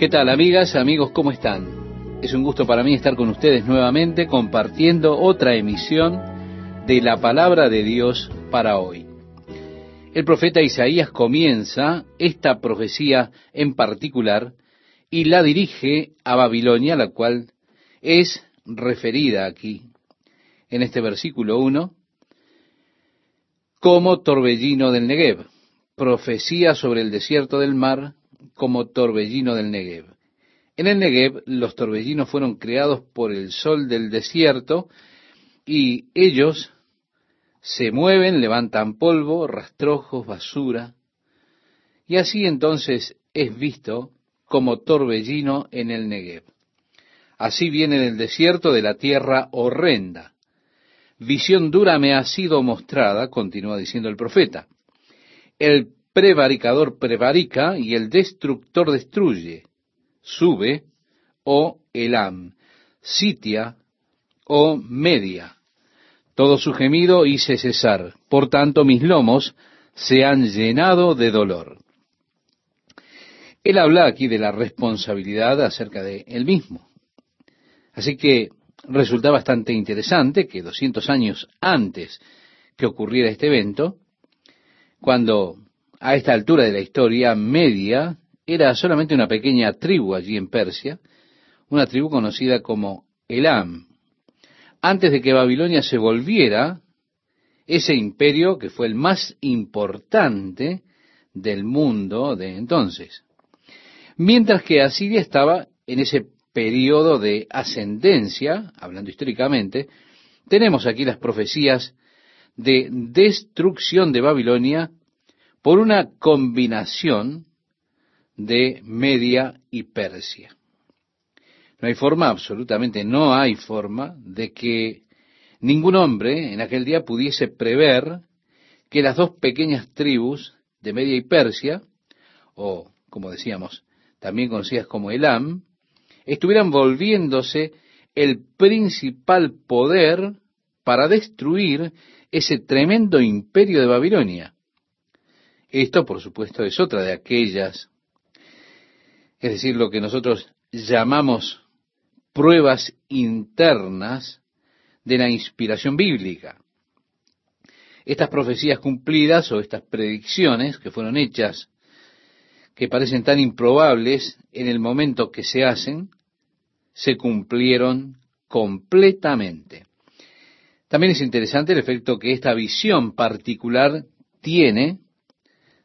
¿Qué tal, amigas, amigos? ¿Cómo están? Es un gusto para mí estar con ustedes nuevamente compartiendo otra emisión de la palabra de Dios para hoy. El profeta Isaías comienza esta profecía en particular y la dirige a Babilonia, la cual es referida aquí en este versículo 1 como torbellino del Negev, profecía sobre el desierto del mar como torbellino del Negev. En el Negev los torbellinos fueron creados por el sol del desierto y ellos se mueven, levantan polvo, rastrojos, basura, y así entonces es visto como torbellino en el Negev. Así viene del desierto de la tierra horrenda. Visión dura me ha sido mostrada, continúa diciendo el profeta. El prevaricador prevarica y el destructor destruye. Sube, o Elam, sitia, o media. Todo su gemido hice cesar, por tanto mis lomos se han llenado de dolor. Él habla aquí de la responsabilidad acerca de él mismo. Así que resulta bastante interesante que 200 años antes que ocurriera este evento, cuando a esta altura de la historia media era solamente una pequeña tribu allí en Persia, una tribu conocida como Elam, antes de que Babilonia se volviera ese imperio que fue el más importante del mundo de entonces. Mientras que Asiria estaba en ese periodo de ascendencia, hablando históricamente, tenemos aquí las profecías de destrucción de Babilonia por una combinación de Media y Persia. No hay forma, absolutamente no hay forma, de que ningún hombre en aquel día pudiese prever que las dos pequeñas tribus de Media y Persia, o como decíamos, también conocidas como Elam, estuvieran volviéndose el principal poder para destruir ese tremendo imperio de Babilonia. Esto, por supuesto, es otra de aquellas, es decir, lo que nosotros llamamos pruebas internas de la inspiración bíblica. Estas profecías cumplidas o estas predicciones que fueron hechas, que parecen tan improbables en el momento que se hacen, se cumplieron completamente. También es interesante el efecto que esta visión particular tiene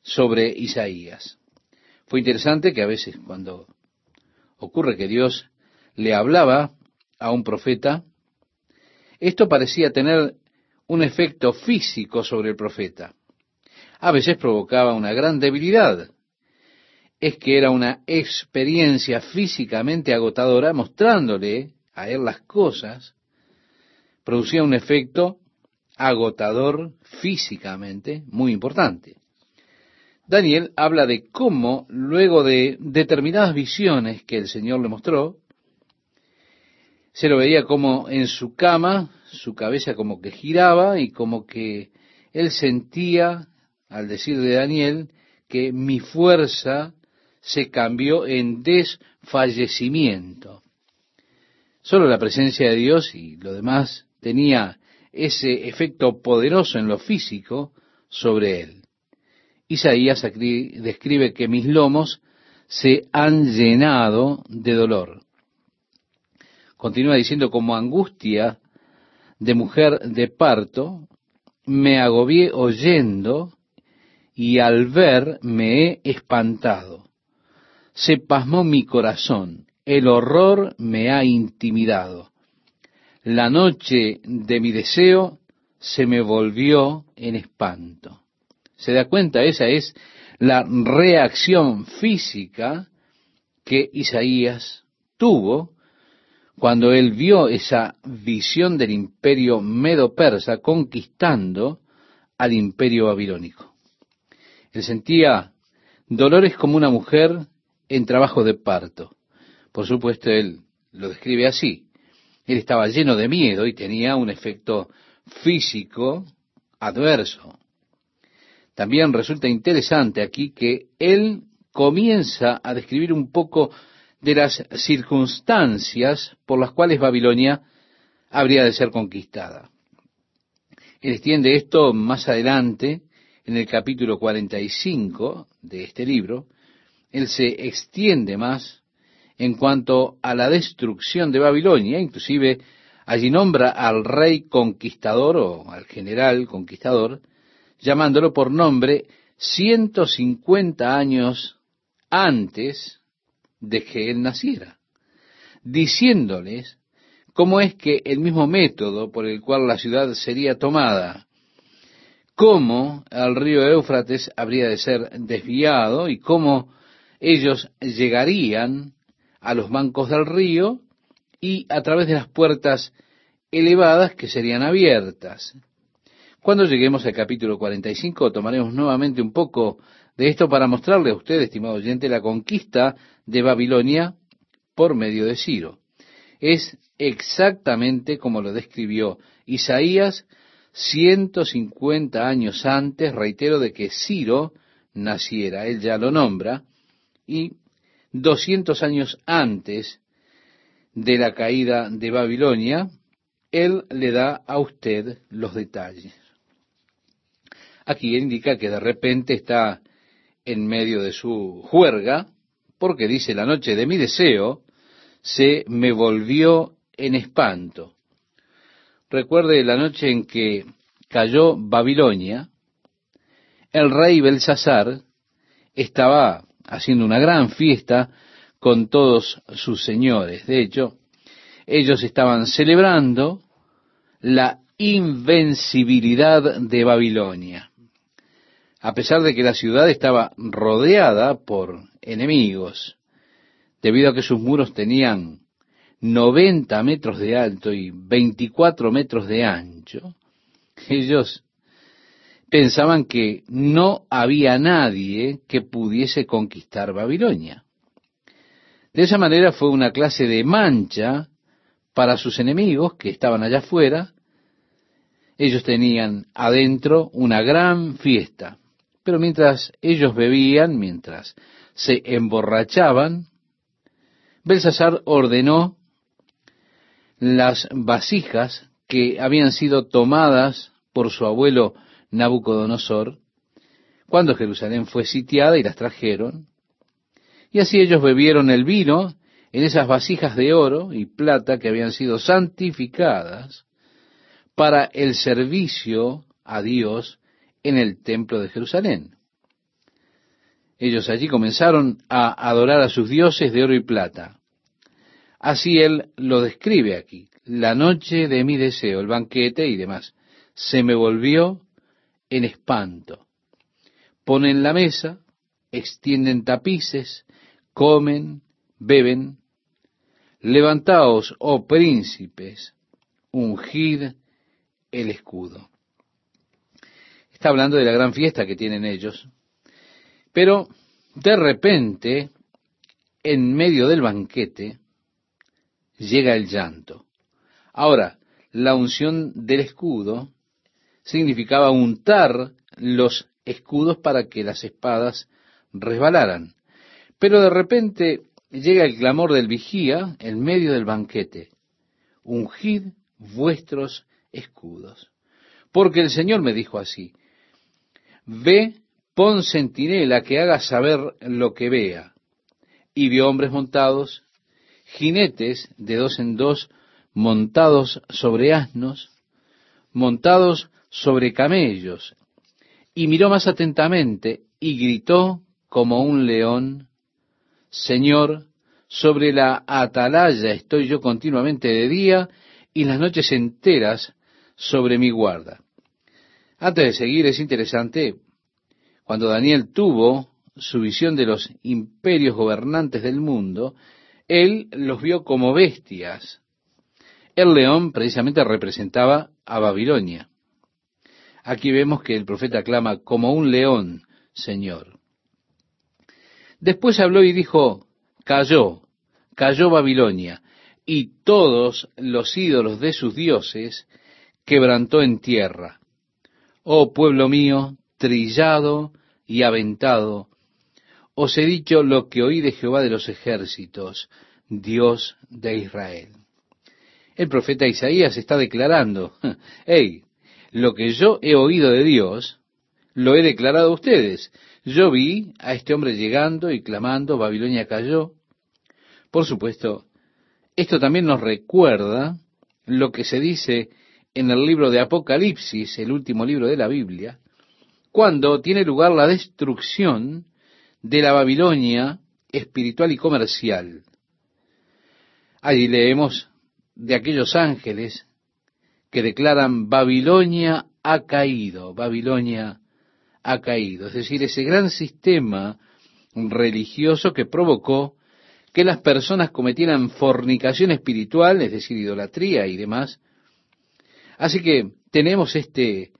sobre Isaías. Fue interesante que a veces cuando ocurre que Dios le hablaba a un profeta, esto parecía tener un efecto físico sobre el profeta. A veces provocaba una gran debilidad. Es que era una experiencia físicamente agotadora mostrándole a él las cosas, producía un efecto agotador físicamente muy importante. Daniel habla de cómo, luego de determinadas visiones que el Señor le mostró, se lo veía como en su cama, su cabeza como que giraba y como que él sentía, al decir de Daniel, que mi fuerza se cambió en desfallecimiento. Solo la presencia de Dios y lo demás tenía ese efecto poderoso en lo físico sobre él. Isaías describe que mis lomos se han llenado de dolor. Continúa diciendo, como angustia de mujer de parto, me agobié oyendo y al ver me he espantado. Se pasmó mi corazón, el horror me ha intimidado. La noche de mi deseo se me volvió en espanto. ¿Se da cuenta? Esa es la reacción física que Isaías tuvo cuando él vio esa visión del imperio medo-persa conquistando al imperio babilónico. Él sentía dolores como una mujer en trabajo de parto. Por supuesto, él lo describe así. Él estaba lleno de miedo y tenía un efecto físico adverso. También resulta interesante aquí que él comienza a describir un poco de las circunstancias por las cuales Babilonia habría de ser conquistada. Él extiende esto más adelante en el capítulo 45 de este libro. Él se extiende más en cuanto a la destrucción de Babilonia, inclusive allí nombra al rey conquistador o al general conquistador, llamándolo por nombre 150 años antes de que él naciera, diciéndoles cómo es que el mismo método por el cual la ciudad sería tomada, cómo el río Éufrates habría de ser desviado y cómo ellos llegarían a los bancos del río y a través de las puertas elevadas que serían abiertas. Cuando lleguemos al capítulo 45 tomaremos nuevamente un poco de esto para mostrarle a usted, estimado oyente, la conquista de Babilonia por medio de Ciro. Es exactamente como lo describió Isaías 150 años antes, reitero, de que Ciro naciera. Él ya lo nombra. Y 200 años antes de la caída de Babilonia, Él le da a usted los detalles. Aquí indica que de repente está en medio de su juerga, porque dice, la noche de mi deseo se me volvió en espanto. Recuerde la noche en que cayó Babilonia, el rey Belsasar estaba haciendo una gran fiesta con todos sus señores. De hecho, ellos estaban celebrando la invencibilidad de Babilonia. A pesar de que la ciudad estaba rodeada por enemigos, debido a que sus muros tenían 90 metros de alto y 24 metros de ancho, ellos pensaban que no había nadie que pudiese conquistar Babilonia. De esa manera fue una clase de mancha para sus enemigos que estaban allá afuera. Ellos tenían adentro una gran fiesta, pero mientras ellos bebían, mientras se emborrachaban, Belsasar ordenó las vasijas que habían sido tomadas por su abuelo Nabucodonosor, cuando Jerusalén fue sitiada y las trajeron. Y así ellos bebieron el vino en esas vasijas de oro y plata que habían sido santificadas para el servicio a Dios en el templo de Jerusalén. Ellos allí comenzaron a adorar a sus dioses de oro y plata. Así él lo describe aquí. La noche de mi deseo, el banquete y demás, se me volvió en espanto. Ponen la mesa, extienden tapices, comen, beben. Levantaos, oh príncipes, ungid el escudo. Está hablando de la gran fiesta que tienen ellos. Pero de repente, en medio del banquete, llega el llanto. Ahora, la unción del escudo significaba untar los escudos para que las espadas resbalaran. Pero de repente llega el clamor del vigía en medio del banquete. Ungid vuestros escudos. Porque el Señor me dijo así, ve, pon centinela que haga saber lo que vea. Y vio hombres montados, jinetes de dos en dos, montados sobre asnos, montados sobre camellos, y miró más atentamente y gritó como un león, Señor, sobre la atalaya estoy yo continuamente de día y las noches enteras sobre mi guarda. Antes de seguir, es interesante, cuando Daniel tuvo su visión de los imperios gobernantes del mundo, él los vio como bestias. El león precisamente representaba a Babilonia. Aquí vemos que el profeta clama como un león, Señor. Después habló y dijo, cayó, cayó Babilonia, y todos los ídolos de sus dioses quebrantó en tierra. Oh pueblo mío, trillado y aventado, os he dicho lo que oí de Jehová de los ejércitos, Dios de Israel. El profeta Isaías está declarando, hey, lo que yo he oído de Dios, lo he declarado a ustedes. Yo vi a este hombre llegando y clamando, Babilonia cayó. Por supuesto, esto también nos recuerda lo que se dice en el libro de Apocalipsis, el último libro de la Biblia, cuando tiene lugar la destrucción de la Babilonia espiritual y comercial. Allí leemos de aquellos ángeles que declaran Babilonia ha caído, Babilonia ha caído. Es decir, ese gran sistema religioso que provocó que las personas cometieran fornicación espiritual, es decir, idolatría y demás. Así que tenemos este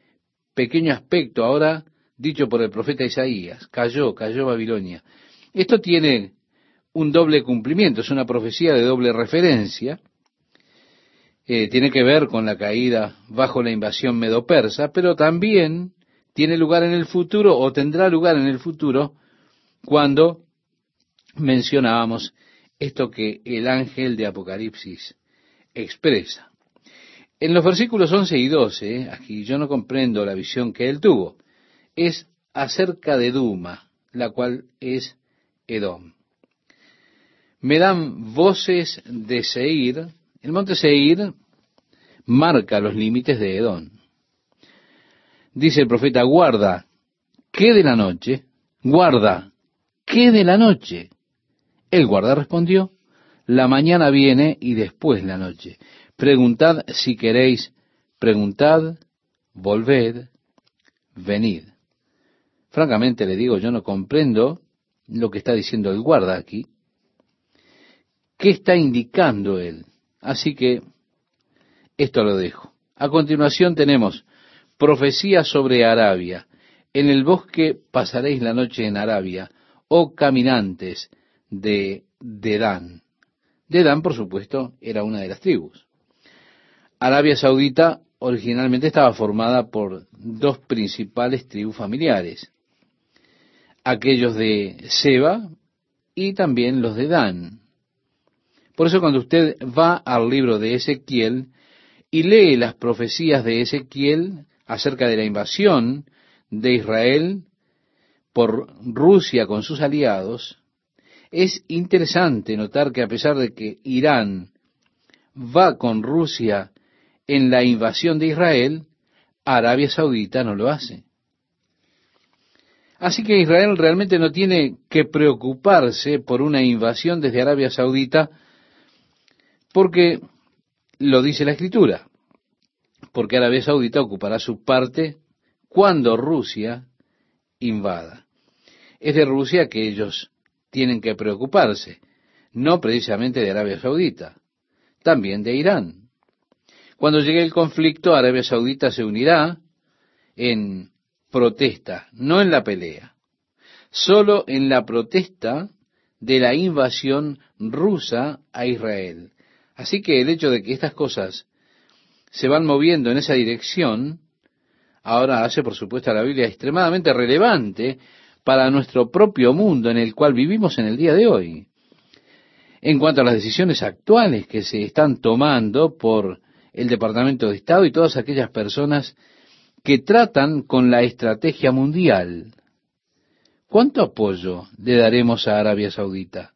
pequeño aspecto ahora dicho por el profeta Isaías. Cayó, cayó Babilonia. Esto tiene un doble cumplimiento, es una profecía de doble referencia. Eh, tiene que ver con la caída bajo la invasión medo-persa, pero también tiene lugar en el futuro o tendrá lugar en el futuro cuando mencionábamos esto que el ángel de Apocalipsis expresa. En los versículos 11 y 12, aquí yo no comprendo la visión que él tuvo, es acerca de Duma, la cual es Edom. Me dan voces de Seir. El monte Seir marca los límites de Edom. Dice el profeta, guarda, ¿qué de la noche? Guarda, ¿qué de la noche? El guarda respondió, la mañana viene y después la noche. Preguntad si queréis, preguntad, volved, venid. Francamente le digo, yo no comprendo lo que está diciendo el guarda aquí. ¿Qué está indicando él? Así que esto lo dejo. A continuación tenemos profecía sobre Arabia. En el bosque pasaréis la noche en Arabia, oh caminantes, de Dedán. Dedán, por supuesto, era una de las tribus. Arabia Saudita originalmente estaba formada por dos principales tribus familiares, aquellos de Seba y también los de Dan. Por eso cuando usted va al libro de Ezequiel y lee las profecías de Ezequiel acerca de la invasión de Israel por Rusia con sus aliados, es interesante notar que a pesar de que Irán va con Rusia en la invasión de Israel, Arabia Saudita no lo hace. Así que Israel realmente no tiene que preocuparse por una invasión desde Arabia Saudita porque lo dice la escritura, porque Arabia Saudita ocupará su parte cuando Rusia invada. Es de Rusia que ellos tienen que preocuparse, no precisamente de Arabia Saudita, también de Irán. Cuando llegue el conflicto, Arabia Saudita se unirá en protesta, no en la pelea, solo en la protesta de la invasión rusa a Israel. Así que el hecho de que estas cosas se van moviendo en esa dirección, ahora hace por supuesto a la Biblia extremadamente relevante para nuestro propio mundo en el cual vivimos en el día de hoy. En cuanto a las decisiones actuales que se están tomando por el Departamento de Estado y todas aquellas personas que tratan con la estrategia mundial. ¿Cuánto apoyo le daremos a Arabia Saudita?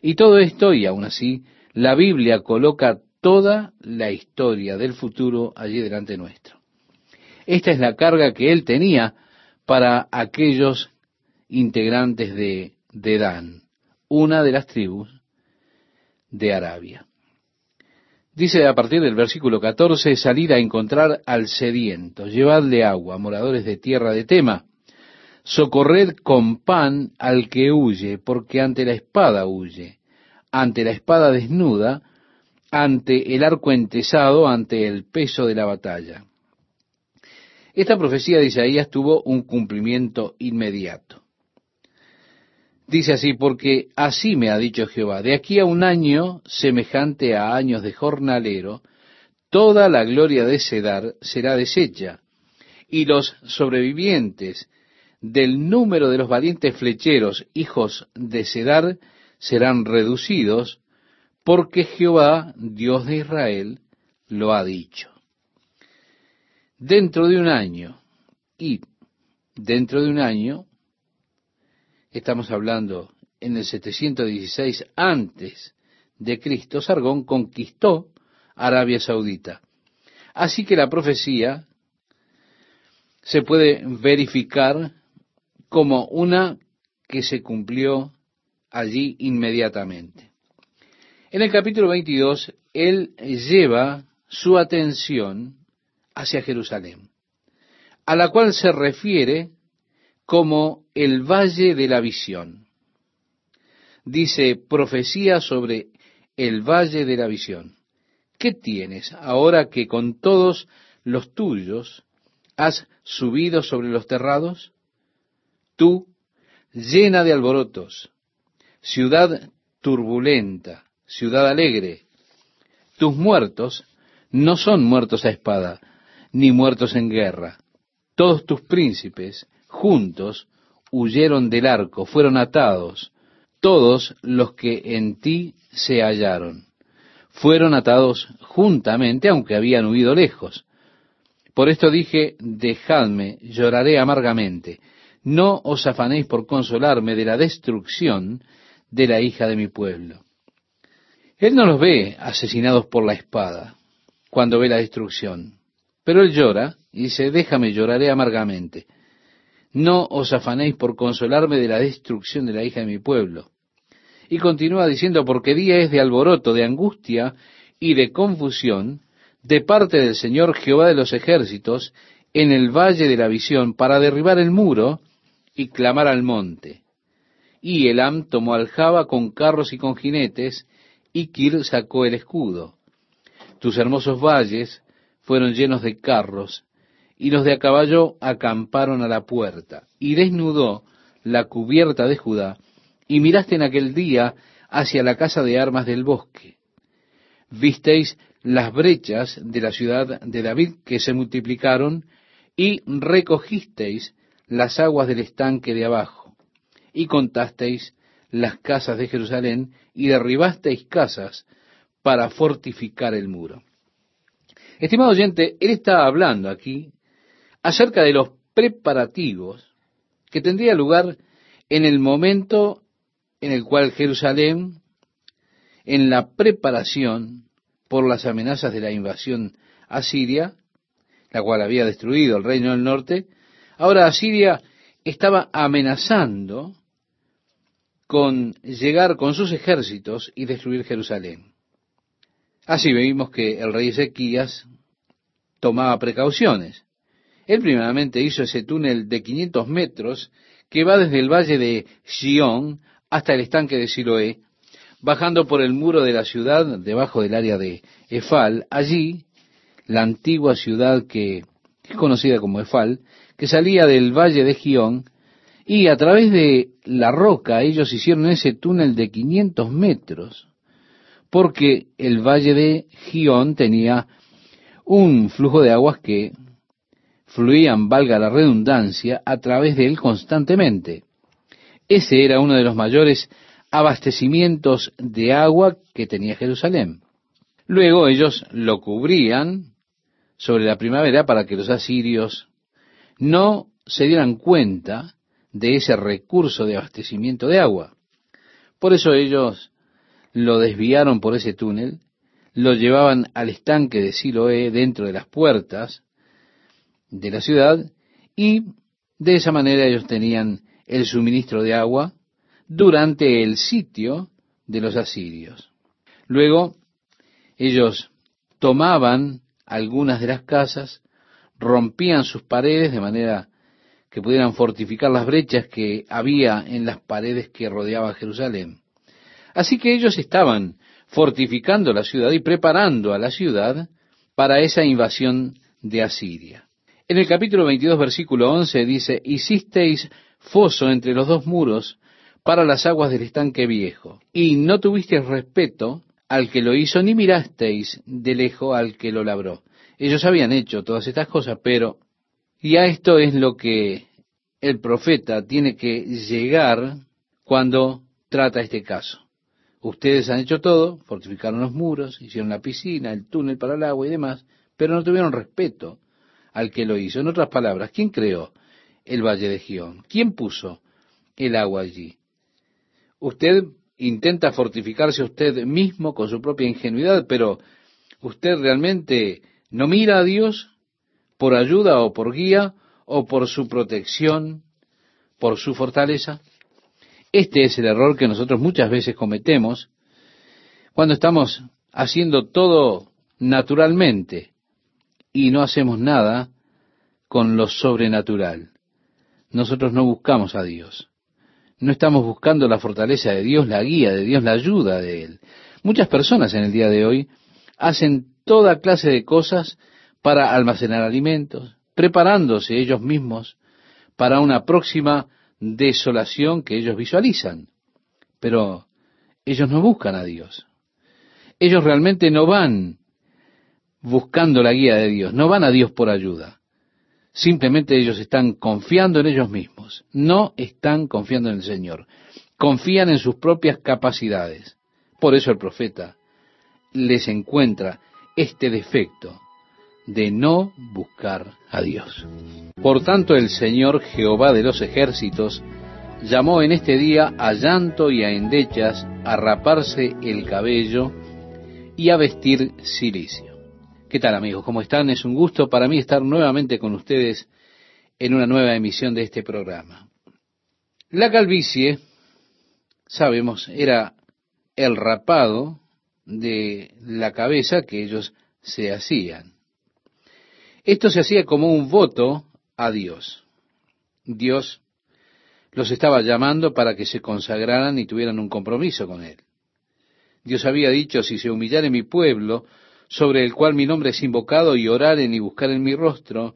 Y todo esto, y aún así, la Biblia coloca toda la historia del futuro allí delante nuestro. Esta es la carga que él tenía para aquellos integrantes de, de Dan, una de las tribus de Arabia. Dice a partir del versículo 14, salid a encontrar al sediento, llevadle agua, moradores de tierra de Tema, socorred con pan al que huye, porque ante la espada huye, ante la espada desnuda, ante el arco entesado, ante el peso de la batalla. Esta profecía de Isaías tuvo un cumplimiento inmediato. Dice así, porque así me ha dicho Jehová, de aquí a un año semejante a años de jornalero, toda la gloria de Sedar será deshecha, y los sobrevivientes del número de los valientes flecheros, hijos de Sedar, serán reducidos, porque Jehová, Dios de Israel, lo ha dicho. Dentro de un año, y dentro de un año, estamos hablando en el 716 antes de Cristo, Sargón conquistó Arabia Saudita. Así que la profecía se puede verificar como una que se cumplió allí inmediatamente. En el capítulo 22, él lleva su atención hacia Jerusalén, a la cual se refiere como el valle de la visión. Dice profecía sobre el valle de la visión. ¿Qué tienes ahora que con todos los tuyos has subido sobre los terrados? Tú, llena de alborotos, ciudad turbulenta, ciudad alegre, tus muertos no son muertos a espada, ni muertos en guerra. Todos tus príncipes juntos huyeron del arco, fueron atados, todos los que en ti se hallaron fueron atados juntamente, aunque habían huido lejos. Por esto dije, dejadme, lloraré amargamente. No os afanéis por consolarme de la destrucción de la hija de mi pueblo. Él no los ve asesinados por la espada cuando ve la destrucción, pero él llora y dice, déjame, lloraré amargamente. No os afanéis por consolarme de la destrucción de la hija de mi pueblo. Y continúa diciendo, porque día es de alboroto, de angustia y de confusión de parte del Señor Jehová de los ejércitos en el valle de la visión para derribar el muro y clamar al monte. Y Elam tomó aljaba con carros y con jinetes, y Kir sacó el escudo. Tus hermosos valles fueron llenos de carros, y los de a caballo acamparon a la puerta, y desnudó la cubierta de Judá, y miraste en aquel día hacia la casa de armas del bosque. Visteis las brechas de la ciudad de David que se multiplicaron, y recogisteis las aguas del estanque de abajo, y contasteis las casas de Jerusalén, y derribasteis casas para fortificar el muro. Estimado oyente, él está hablando aquí acerca de los preparativos que tendría lugar en el momento en el cual Jerusalén, en la preparación por las amenazas de la invasión asiria, la cual había destruido el reino del norte, ahora Asiria estaba amenazando con llegar con sus ejércitos y destruir Jerusalén. Así vimos que el rey Ezequías tomaba precauciones. Él primeramente hizo ese túnel de 500 metros que va desde el valle de Sion hasta el estanque de Siloé, bajando por el muro de la ciudad, debajo del área de Efal, allí, la antigua ciudad que es conocida como Efal, que salía del valle de Gión, y a través de la roca ellos hicieron ese túnel de 500 metros, porque el valle de Gión tenía un flujo de aguas que fluían, valga la redundancia, a través de él constantemente. Ese era uno de los mayores abastecimientos de agua que tenía Jerusalén. Luego ellos lo cubrían sobre la primavera para que los asirios no se dieran cuenta de ese recurso de abastecimiento de agua. Por eso ellos lo desviaron por ese túnel, lo llevaban al estanque de Siloé dentro de las puertas de la ciudad y de esa manera ellos tenían el suministro de agua durante el sitio de los asirios. Luego, ellos tomaban algunas de las casas, rompían sus paredes de manera que pudieran fortificar las brechas que había en las paredes que rodeaban Jerusalén. Así que ellos estaban fortificando la ciudad y preparando a la ciudad para esa invasión de Asiria. En el capítulo 22, versículo 11 dice, hicisteis foso entre los dos muros para las aguas del estanque viejo. Y no tuvisteis respeto al que lo hizo, ni mirasteis de lejos al que lo labró. Ellos habían hecho todas estas cosas, pero ya esto es lo que el profeta tiene que llegar cuando trata este caso. Ustedes han hecho todo, fortificaron los muros, hicieron la piscina, el túnel para el agua y demás, pero no tuvieron respeto al que lo hizo. En otras palabras, ¿quién creó el valle de Gión? ¿Quién puso el agua allí? Usted intenta fortificarse usted mismo con su propia ingenuidad, pero usted realmente no mira a Dios por ayuda o por guía o por su protección, por su fortaleza. Este es el error que nosotros muchas veces cometemos cuando estamos haciendo todo naturalmente y no hacemos nada con lo sobrenatural. Nosotros no buscamos a Dios. No estamos buscando la fortaleza de Dios, la guía de Dios, la ayuda de Él. Muchas personas en el día de hoy hacen toda clase de cosas para almacenar alimentos, preparándose ellos mismos para una próxima desolación que ellos visualizan. Pero ellos no buscan a Dios. Ellos realmente no van buscando la guía de Dios, no van a Dios por ayuda. Simplemente ellos están confiando en ellos mismos, no están confiando en el Señor, confían en sus propias capacidades. Por eso el profeta les encuentra este defecto de no buscar a Dios. Por tanto, el Señor Jehová de los ejércitos llamó en este día a llanto y a endechas a raparse el cabello y a vestir silicio. ¿Qué tal amigos? ¿Cómo están? Es un gusto para mí estar nuevamente con ustedes en una nueva emisión de este programa. La calvicie, sabemos, era el rapado de la cabeza que ellos se hacían. Esto se hacía como un voto a Dios. Dios los estaba llamando para que se consagraran y tuvieran un compromiso con Él. Dios había dicho, si se humillare mi pueblo, sobre el cual mi nombre es invocado, y oraren y buscaren mi rostro,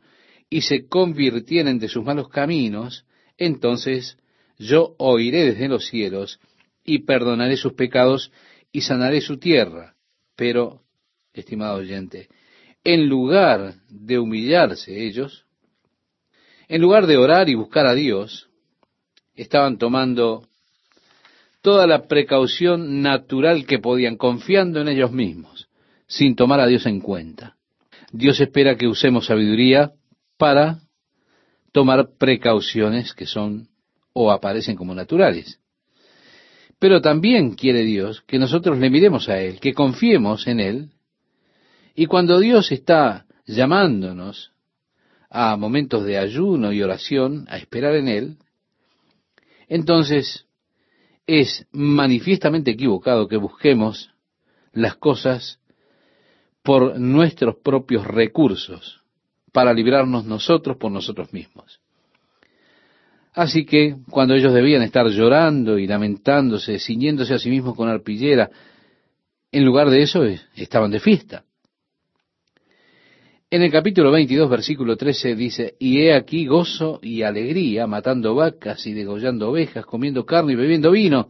y se convirtieren de sus malos caminos, entonces yo oiré desde los cielos, y perdonaré sus pecados, y sanaré su tierra. Pero, estimado oyente, en lugar de humillarse ellos, en lugar de orar y buscar a Dios, estaban tomando toda la precaución natural que podían, confiando en ellos mismos, sin tomar a Dios en cuenta. Dios espera que usemos sabiduría para tomar precauciones que son o aparecen como naturales. Pero también quiere Dios que nosotros le miremos a Él, que confiemos en Él y cuando Dios está llamándonos a momentos de ayuno y oración, a esperar en Él, entonces es manifiestamente equivocado que busquemos las cosas por nuestros propios recursos, para librarnos nosotros por nosotros mismos. Así que cuando ellos debían estar llorando y lamentándose, ciñéndose a sí mismos con arpillera, en lugar de eso estaban de fiesta. En el capítulo 22, versículo 13 dice, y he aquí gozo y alegría, matando vacas y degollando ovejas, comiendo carne y bebiendo vino,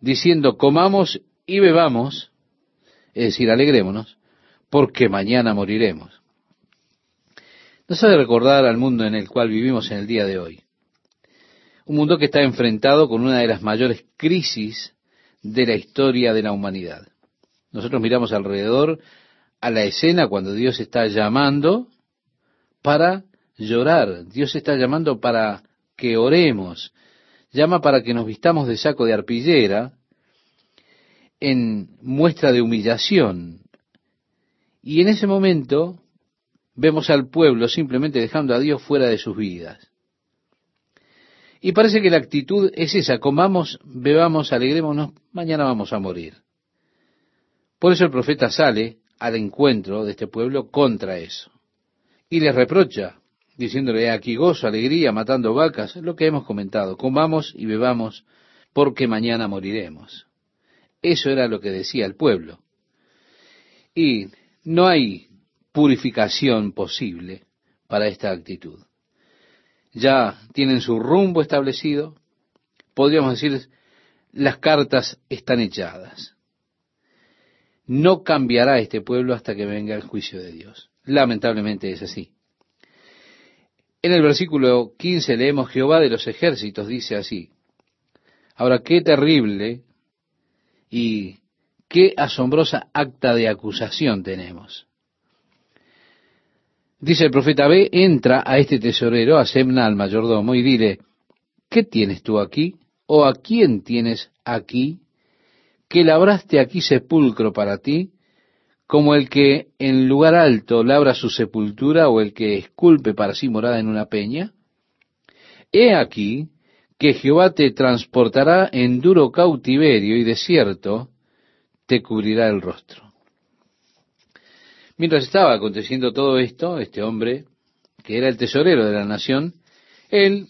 diciendo, comamos y bebamos, es decir, alegrémonos, porque mañana moriremos. Nos hace recordar al mundo en el cual vivimos en el día de hoy. Un mundo que está enfrentado con una de las mayores crisis de la historia de la humanidad. Nosotros miramos alrededor a la escena cuando Dios está llamando para llorar. Dios está llamando para que oremos. Llama para que nos vistamos de saco de arpillera en muestra de humillación. Y en ese momento vemos al pueblo simplemente dejando a Dios fuera de sus vidas. Y parece que la actitud es esa, comamos, bebamos, alegrémonos, mañana vamos a morir. Por eso el profeta sale al encuentro de este pueblo contra eso. Y les reprocha, diciéndole aquí gozo, alegría, matando vacas, lo que hemos comentado, comamos y bebamos, porque mañana moriremos. Eso era lo que decía el pueblo. Y no hay purificación posible para esta actitud. Ya tienen su rumbo establecido, podríamos decir, las cartas están echadas no cambiará este pueblo hasta que venga el juicio de Dios. Lamentablemente es así. En el versículo 15 leemos Jehová de los ejércitos, dice así. Ahora, qué terrible y qué asombrosa acta de acusación tenemos. Dice el profeta B, entra a este tesorero, a Semna, al mayordomo, y dile, ¿qué tienes tú aquí? ¿O a quién tienes aquí? Que labraste aquí sepulcro para ti, como el que en lugar alto labra su sepultura o el que esculpe para sí morada en una peña? He aquí que Jehová te transportará en duro cautiverio y desierto te cubrirá el rostro. Mientras estaba aconteciendo todo esto, este hombre, que era el tesorero de la nación, él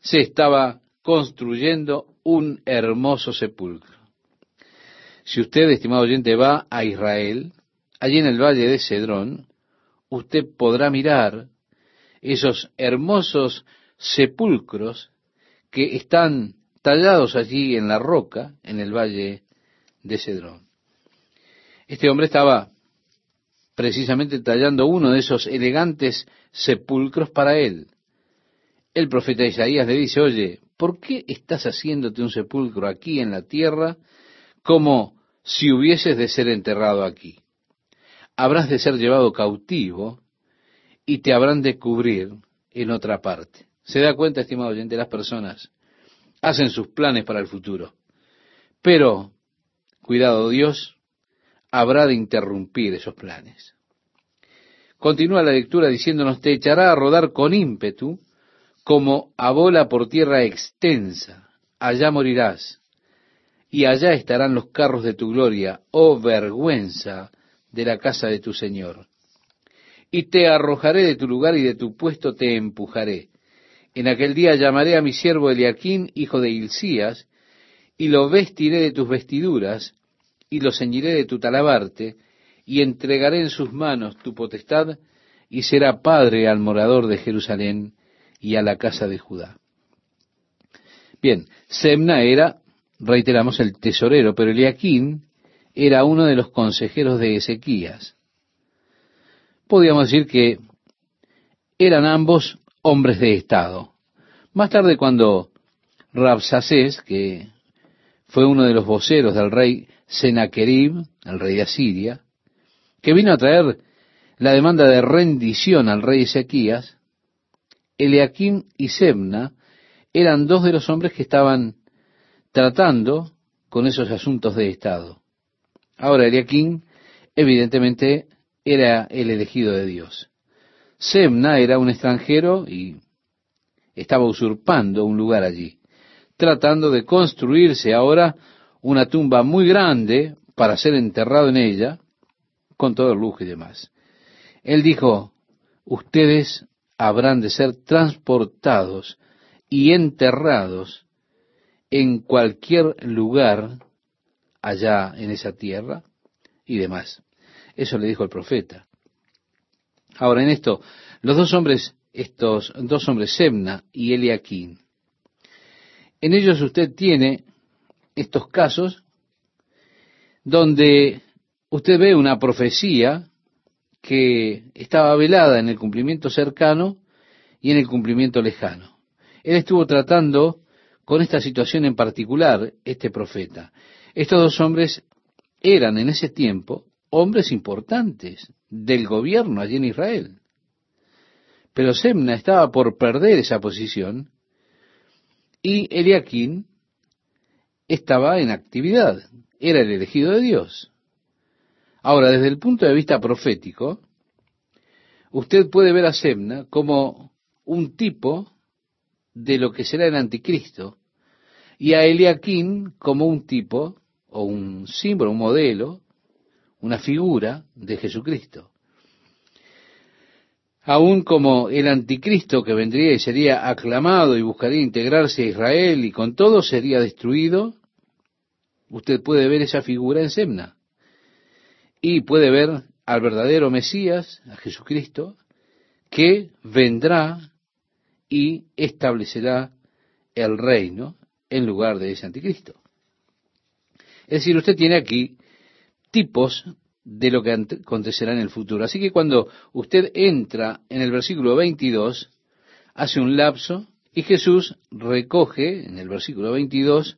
se estaba construyendo un hermoso sepulcro. Si usted, estimado oyente, va a Israel, allí en el valle de Cedrón, usted podrá mirar esos hermosos sepulcros que están tallados allí en la roca, en el valle de Cedrón. Este hombre estaba precisamente tallando uno de esos elegantes sepulcros para él. El profeta Isaías le dice, oye, ¿por qué estás haciéndote un sepulcro aquí en la tierra como si hubieses de ser enterrado aquí. Habrás de ser llevado cautivo y te habrán de cubrir en otra parte. ¿Se da cuenta, estimado oyente? Las personas hacen sus planes para el futuro. Pero, cuidado, Dios habrá de interrumpir esos planes. Continúa la lectura diciéndonos, te echará a rodar con ímpetu como a bola por tierra extensa. Allá morirás y allá estarán los carros de tu gloria, oh vergüenza de la casa de tu Señor. Y te arrojaré de tu lugar y de tu puesto te empujaré. En aquel día llamaré a mi siervo Eliaquín, hijo de Hilcías, y lo vestiré de tus vestiduras, y lo ceñiré de tu talabarte, y entregaré en sus manos tu potestad, y será padre al morador de Jerusalén y a la casa de Judá. Bien, Semna era reiteramos, el tesorero, pero Eliaquín era uno de los consejeros de Ezequías. Podríamos decir que eran ambos hombres de Estado. Más tarde, cuando Rabsacés, que fue uno de los voceros del rey Senaquerib, el rey de Asiria, que vino a traer la demanda de rendición al rey Ezequías, Eliaquín y Sebna eran dos de los hombres que estaban tratando con esos asuntos de Estado. Ahora, Eliaquín, evidentemente, era el elegido de Dios. Semna era un extranjero y estaba usurpando un lugar allí, tratando de construirse ahora una tumba muy grande para ser enterrado en ella, con todo el lujo y demás. Él dijo, ustedes habrán de ser transportados y enterrados en cualquier lugar allá en esa tierra y demás. Eso le dijo el profeta. Ahora en esto, los dos hombres, estos dos hombres, Semna y Eliaquín, en ellos usted tiene estos casos donde usted ve una profecía que estaba velada en el cumplimiento cercano y en el cumplimiento lejano. Él estuvo tratando con esta situación en particular este profeta. Estos dos hombres eran en ese tiempo hombres importantes del gobierno allí en Israel. Pero Semna estaba por perder esa posición y Eliaquín estaba en actividad, era el elegido de Dios. Ahora, desde el punto de vista profético, usted puede ver a Semna como un tipo de lo que será el anticristo, y a Eliaquín como un tipo, o un símbolo, un modelo, una figura de Jesucristo. Aún como el anticristo que vendría y sería aclamado y buscaría integrarse a Israel y con todo sería destruido, usted puede ver esa figura en Semna. Y puede ver al verdadero Mesías, a Jesucristo, que vendrá y establecerá el reino en lugar de ese anticristo. Es decir, usted tiene aquí tipos de lo que acontecerá en el futuro. Así que cuando usted entra en el versículo 22, hace un lapso y Jesús recoge en el versículo 22,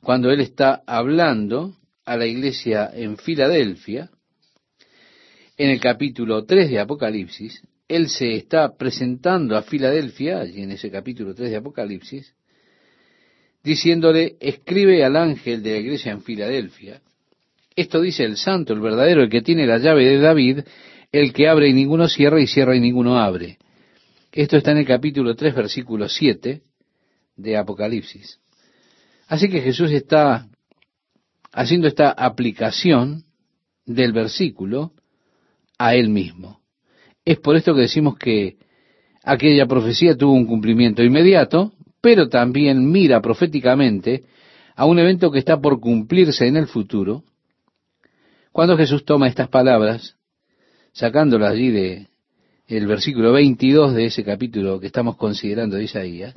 cuando él está hablando a la iglesia en Filadelfia, en el capítulo 3 de Apocalipsis, él se está presentando a Filadelfia, allí en ese capítulo 3 de Apocalipsis, diciéndole, escribe al ángel de la iglesia en Filadelfia, esto dice el santo, el verdadero, el que tiene la llave de David, el que abre y ninguno cierra y cierra y ninguno abre. Esto está en el capítulo 3, versículo 7 de Apocalipsis. Así que Jesús está haciendo esta aplicación del versículo a él mismo. Es por esto que decimos que aquella profecía tuvo un cumplimiento inmediato, pero también mira proféticamente a un evento que está por cumplirse en el futuro, cuando Jesús toma estas palabras, sacándolas allí de el versículo 22 de ese capítulo que estamos considerando de Isaías,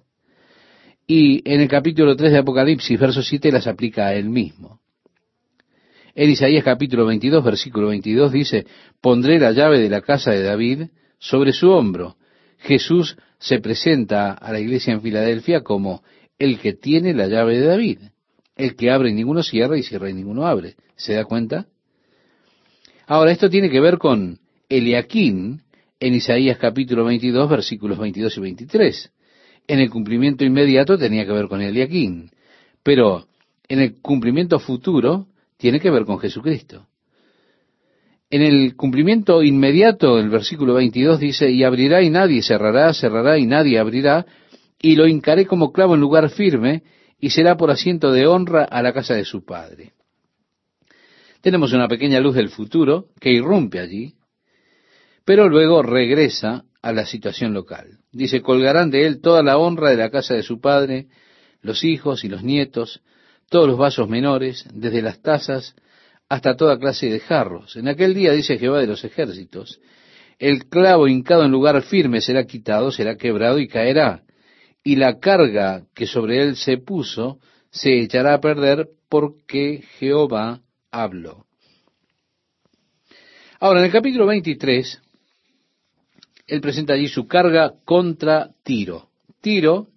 y en el capítulo 3 de Apocalipsis, verso 7, las aplica a él mismo. En Isaías capítulo 22, versículo 22 dice, pondré la llave de la casa de David sobre su hombro. Jesús se presenta a la iglesia en Filadelfia como el que tiene la llave de David, el que abre y ninguno cierra y cierra y ninguno abre. ¿Se da cuenta? Ahora, esto tiene que ver con Eliaquín en Isaías capítulo 22, versículos 22 y 23. En el cumplimiento inmediato tenía que ver con Eliaquín, pero en el cumplimiento futuro tiene que ver con Jesucristo. En el cumplimiento inmediato, el versículo 22 dice, y abrirá y nadie cerrará, cerrará y nadie abrirá, y lo hincaré como clavo en lugar firme, y será por asiento de honra a la casa de su padre. Tenemos una pequeña luz del futuro que irrumpe allí, pero luego regresa a la situación local. Dice, colgarán de él toda la honra de la casa de su padre, los hijos y los nietos, todos los vasos menores, desde las tazas hasta toda clase de jarros. En aquel día, dice Jehová de los ejércitos, el clavo hincado en lugar firme será quitado, será quebrado y caerá, y la carga que sobre él se puso se echará a perder porque Jehová habló. Ahora, en el capítulo 23, él presenta allí su carga contra Tiro. Tiro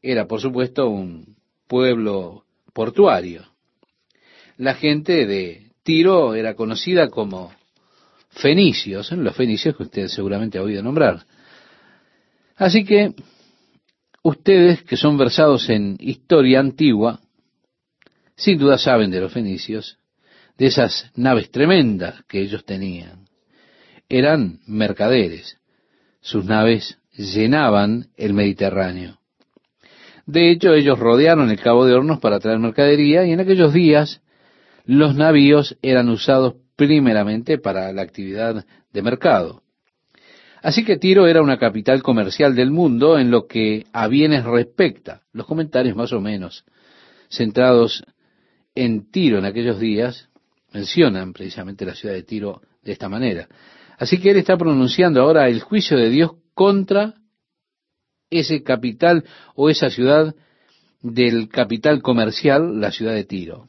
era, por supuesto, un pueblo portuario. La gente de Tiro era conocida como fenicios, los fenicios que usted seguramente ha oído nombrar. Así que ustedes que son versados en historia antigua, sin duda saben de los fenicios, de esas naves tremendas que ellos tenían. Eran mercaderes. Sus naves llenaban el Mediterráneo. De hecho, ellos rodearon el Cabo de Hornos para traer mercadería y en aquellos días los navíos eran usados primeramente para la actividad de mercado. Así que Tiro era una capital comercial del mundo en lo que a bienes respecta. Los comentarios más o menos centrados en Tiro en aquellos días mencionan precisamente la ciudad de Tiro de esta manera. Así que él está pronunciando ahora el juicio de Dios contra ese capital o esa ciudad del capital comercial, la ciudad de Tiro.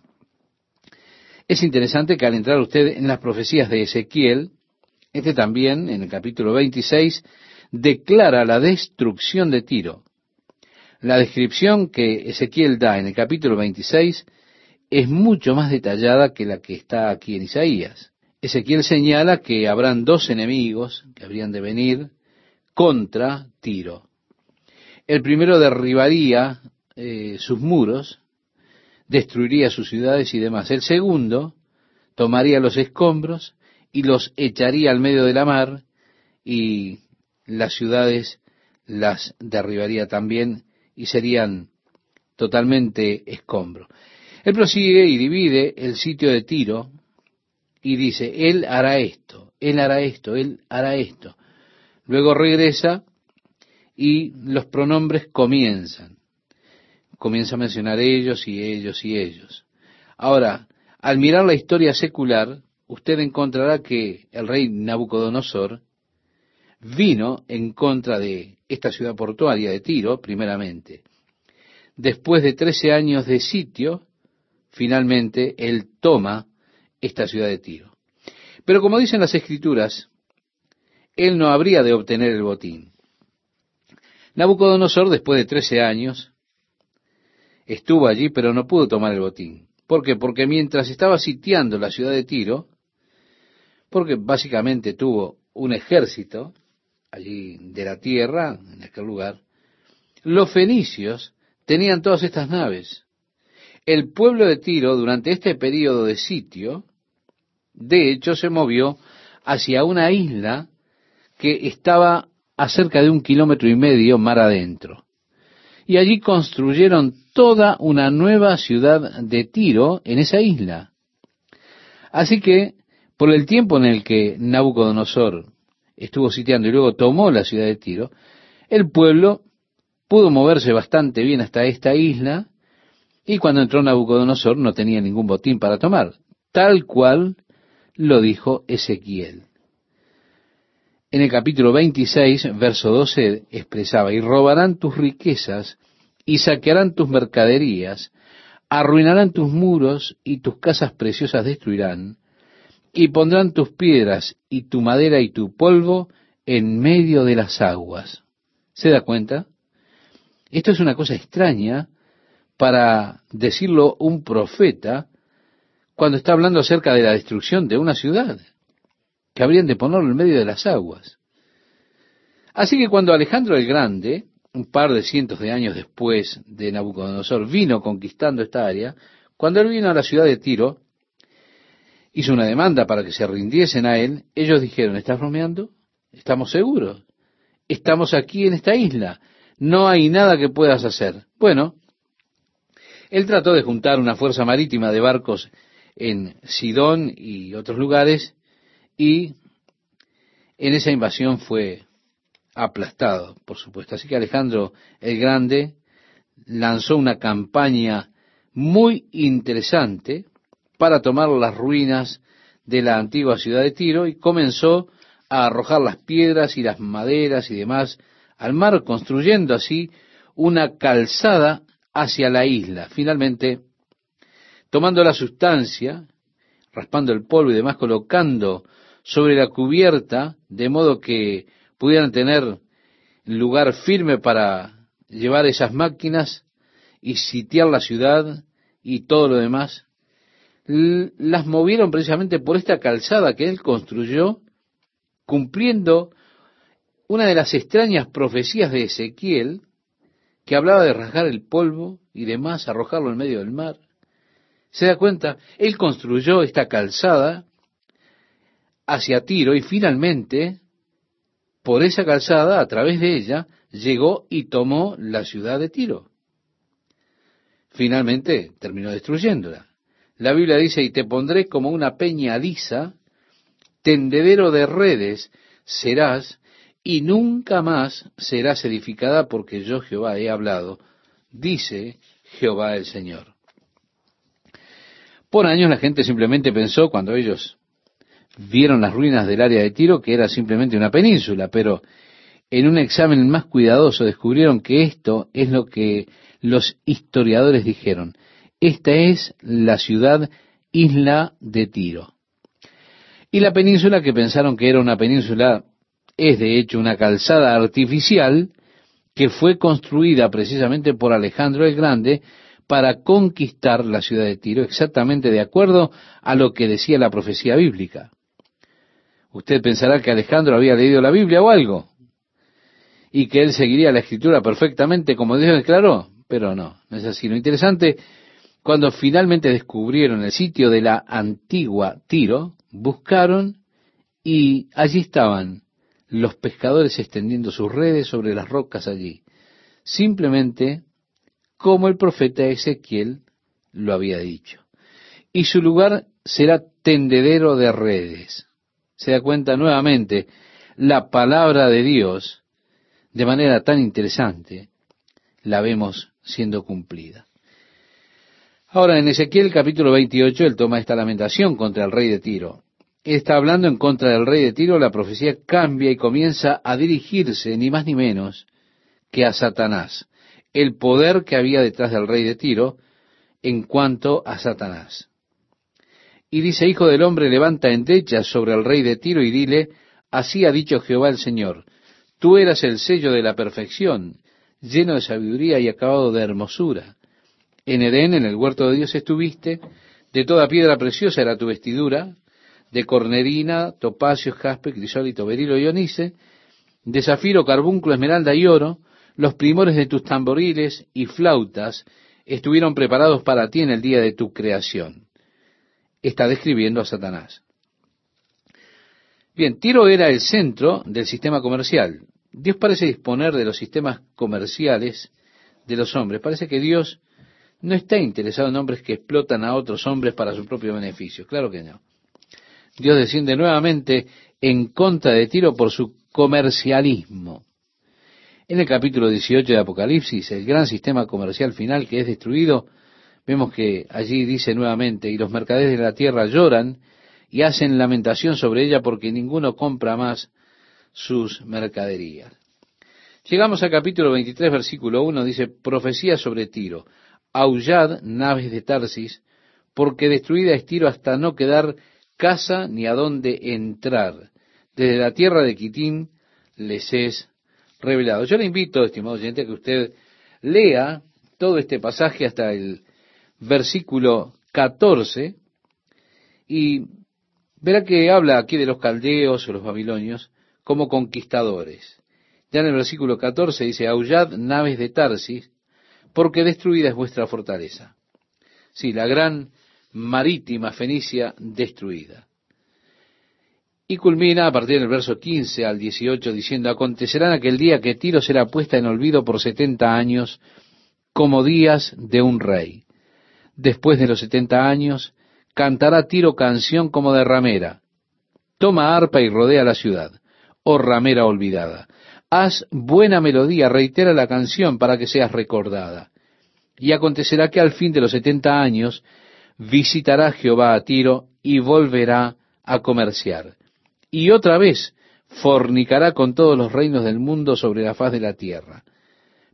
Es interesante que al entrar usted en las profecías de Ezequiel, este también, en el capítulo 26, declara la destrucción de Tiro. La descripción que Ezequiel da en el capítulo 26 es mucho más detallada que la que está aquí en Isaías. Ezequiel señala que habrán dos enemigos que habrían de venir contra Tiro. El primero derribaría eh, sus muros, destruiría sus ciudades y demás. El segundo tomaría los escombros y los echaría al medio de la mar y las ciudades las derribaría también y serían totalmente escombros. Él prosigue y divide el sitio de Tiro y dice, Él hará esto, Él hará esto, Él hará esto. Luego regresa y los pronombres comienzan. Comienza a mencionar ellos y ellos y ellos. Ahora, al mirar la historia secular, usted encontrará que el rey Nabucodonosor vino en contra de esta ciudad portuaria de Tiro, primeramente. Después de trece años de sitio, finalmente él toma esta ciudad de Tiro. Pero como dicen las escrituras, él no habría de obtener el botín. Nabucodonosor, después de trece años, estuvo allí, pero no pudo tomar el botín. ¿Por qué? Porque mientras estaba sitiando la ciudad de Tiro, porque básicamente tuvo un ejército allí de la tierra, en aquel lugar, los fenicios tenían todas estas naves. El pueblo de Tiro, durante este periodo de sitio, de hecho se movió hacia una isla que estaba a cerca de un kilómetro y medio mar adentro. Y allí construyeron toda una nueva ciudad de Tiro en esa isla. Así que, por el tiempo en el que Nabucodonosor estuvo sitiando y luego tomó la ciudad de Tiro, el pueblo pudo moverse bastante bien hasta esta isla y cuando entró Nabucodonosor no tenía ningún botín para tomar, tal cual lo dijo Ezequiel. En el capítulo 26, verso 12, expresaba, y robarán tus riquezas y saquearán tus mercaderías, arruinarán tus muros y tus casas preciosas destruirán, y pondrán tus piedras y tu madera y tu polvo en medio de las aguas. ¿Se da cuenta? Esto es una cosa extraña para decirlo un profeta cuando está hablando acerca de la destrucción de una ciudad, que habrían de ponerlo en medio de las aguas. Así que cuando Alejandro el Grande un par de cientos de años después de Nabucodonosor, vino conquistando esta área, cuando él vino a la ciudad de Tiro, hizo una demanda para que se rindiesen a él, ellos dijeron, ¿estás bromeando? ¿Estamos seguros? Estamos aquí en esta isla, no hay nada que puedas hacer. Bueno, él trató de juntar una fuerza marítima de barcos en Sidón y otros lugares, y en esa invasión fue aplastado, por supuesto. Así que Alejandro el Grande lanzó una campaña muy interesante para tomar las ruinas de la antigua ciudad de Tiro y comenzó a arrojar las piedras y las maderas y demás al mar, construyendo así una calzada hacia la isla. Finalmente, tomando la sustancia, raspando el polvo y demás, colocando sobre la cubierta, de modo que pudieran tener lugar firme para llevar esas máquinas y sitiar la ciudad y todo lo demás, las movieron precisamente por esta calzada que él construyó, cumpliendo una de las extrañas profecías de Ezequiel, que hablaba de rasgar el polvo y demás, arrojarlo en medio del mar. Se da cuenta, él construyó esta calzada hacia Tiro y finalmente por esa calzada, a través de ella, llegó y tomó la ciudad de Tiro. Finalmente terminó destruyéndola. La Biblia dice, y te pondré como una peña tendedero de redes serás, y nunca más serás edificada porque yo Jehová he hablado, dice Jehová el Señor. Por años la gente simplemente pensó, cuando ellos vieron las ruinas del área de Tiro, que era simplemente una península, pero en un examen más cuidadoso descubrieron que esto es lo que los historiadores dijeron. Esta es la ciudad isla de Tiro. Y la península que pensaron que era una península es de hecho una calzada artificial que fue construida precisamente por Alejandro el Grande para conquistar la ciudad de Tiro, exactamente de acuerdo a lo que decía la profecía bíblica. Usted pensará que Alejandro había leído la Biblia o algo, y que él seguiría la escritura perfectamente como Dios declaró, pero no, no es así. Lo interesante, cuando finalmente descubrieron el sitio de la antigua Tiro, buscaron y allí estaban los pescadores extendiendo sus redes sobre las rocas allí, simplemente como el profeta Ezequiel lo había dicho. Y su lugar será tendedero de redes se da cuenta nuevamente la palabra de Dios de manera tan interesante, la vemos siendo cumplida. Ahora, en Ezequiel capítulo 28, él toma esta lamentación contra el rey de Tiro. Está hablando en contra del rey de Tiro, la profecía cambia y comienza a dirigirse ni más ni menos que a Satanás, el poder que había detrás del rey de Tiro en cuanto a Satanás. Y dice, Hijo del hombre, levanta endechas sobre el rey de Tiro y dile, así ha dicho Jehová el Señor, tú eras el sello de la perfección, lleno de sabiduría y acabado de hermosura. En Edén, en el huerto de Dios estuviste, de toda piedra preciosa era tu vestidura, de cornerina, topacio, jaspe, crisólito, berilo y onice, de zafiro, carbúnculo, esmeralda y oro, los primores de tus tamboriles y flautas estuvieron preparados para ti en el día de tu creación. Está describiendo a Satanás. Bien, Tiro era el centro del sistema comercial. Dios parece disponer de los sistemas comerciales de los hombres. Parece que Dios no está interesado en hombres que explotan a otros hombres para su propio beneficio. Claro que no. Dios desciende nuevamente en contra de Tiro por su comercialismo. En el capítulo 18 de Apocalipsis, el gran sistema comercial final que es destruido, vemos que allí dice nuevamente, y los mercaderes de la tierra lloran y hacen lamentación sobre ella porque ninguno compra más sus mercaderías. Llegamos al capítulo 23, versículo 1, dice, profecía sobre Tiro, aullad naves de Tarsis, porque destruida es Tiro hasta no quedar casa ni a dónde entrar. Desde la tierra de Quitín les es revelado. Yo le invito, estimado oyente, a que usted lea todo este pasaje hasta el versículo 14 y verá que habla aquí de los caldeos o los babilonios como conquistadores. Ya en el versículo 14 dice, aullad naves de Tarsis, porque destruida es vuestra fortaleza. Sí, la gran marítima fenicia destruida. Y culmina a partir del verso 15 al 18 diciendo, acontecerá en aquel día que Tiro será puesta en olvido por setenta años como días de un rey. Después de los setenta años, cantará Tiro canción como de ramera. Toma arpa y rodea la ciudad, oh ramera olvidada. Haz buena melodía, reitera la canción para que seas recordada. Y acontecerá que al fin de los setenta años visitará Jehová a Tiro y volverá a comerciar y otra vez fornicará con todos los reinos del mundo sobre la faz de la tierra.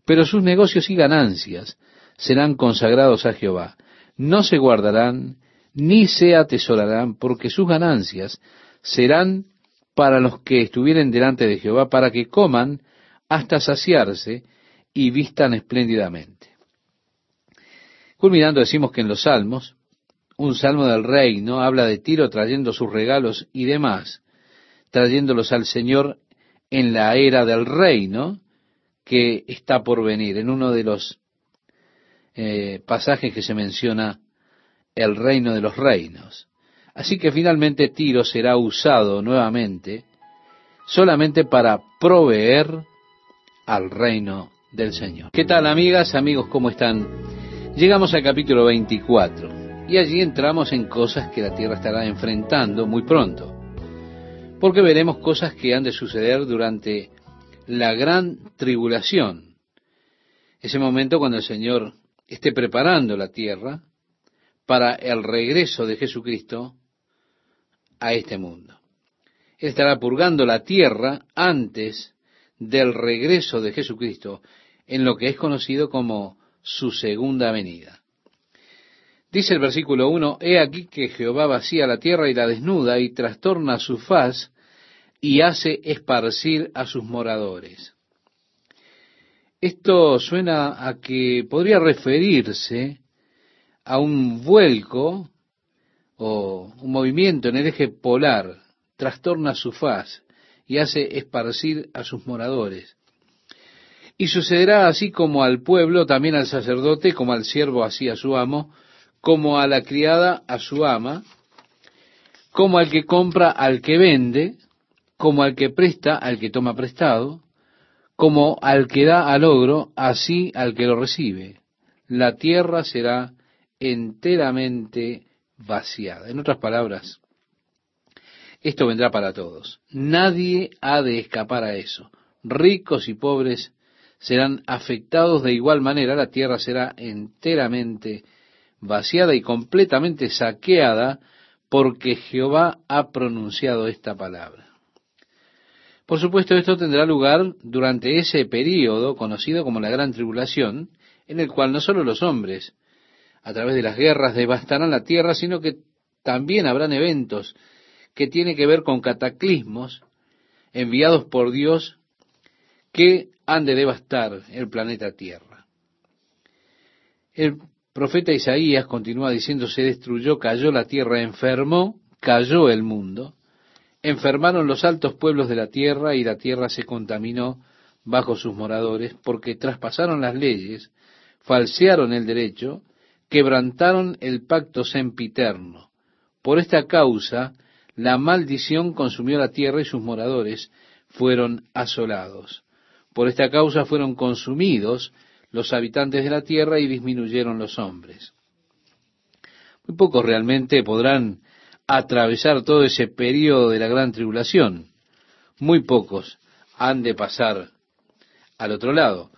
Pero sus negocios y ganancias serán consagrados a Jehová. No se guardarán ni se atesorarán, porque sus ganancias serán para los que estuvieren delante de Jehová, para que coman hasta saciarse y vistan espléndidamente. Culminando decimos que en los salmos, un salmo del reino habla de Tiro trayendo sus regalos y demás, trayéndolos al Señor en la era del reino que está por venir. En uno de los eh, pasajes que se menciona el reino de los reinos. Así que finalmente Tiro será usado nuevamente solamente para proveer al reino del Señor. ¿Qué tal amigas, amigos, cómo están? Llegamos al capítulo 24 y allí entramos en cosas que la tierra estará enfrentando muy pronto porque veremos cosas que han de suceder durante la gran tribulación, ese momento cuando el Señor esté preparando la tierra para el regreso de Jesucristo a este mundo. Él estará purgando la tierra antes del regreso de Jesucristo en lo que es conocido como su segunda venida. Dice el versículo 1, He aquí que Jehová vacía la tierra y la desnuda y trastorna su faz y hace esparcir a sus moradores. Esto suena a que podría referirse a un vuelco o un movimiento en el eje polar, trastorna su faz y hace esparcir a sus moradores. Y sucederá así como al pueblo, también al sacerdote, como al siervo así a su amo, como a la criada a su ama, como al que compra al que vende, como al que presta al que toma prestado, como al que da al ogro, así al que lo recibe. La tierra será enteramente vaciada. En otras palabras, esto vendrá para todos. Nadie ha de escapar a eso. Ricos y pobres serán afectados de igual manera. La tierra será enteramente vaciada y completamente saqueada porque Jehová ha pronunciado esta palabra. Por supuesto, esto tendrá lugar durante ese período conocido como la Gran Tribulación, en el cual no solo los hombres, a través de las guerras, devastarán la tierra, sino que también habrán eventos que tienen que ver con cataclismos enviados por Dios que han de devastar el planeta Tierra. El profeta Isaías continúa diciendo, se destruyó, cayó la tierra, enfermó, cayó el mundo, enfermaron los altos pueblos de la tierra y la tierra se contaminó bajo sus moradores, porque traspasaron las leyes, falsearon el derecho, quebrantaron el pacto sempiterno. Por esta causa, la maldición consumió la tierra y sus moradores fueron asolados. Por esta causa fueron consumidos los habitantes de la tierra y disminuyeron los hombres. Muy pocos realmente podrán atravesar todo ese periodo de la gran tribulación. Muy pocos han de pasar al otro lado.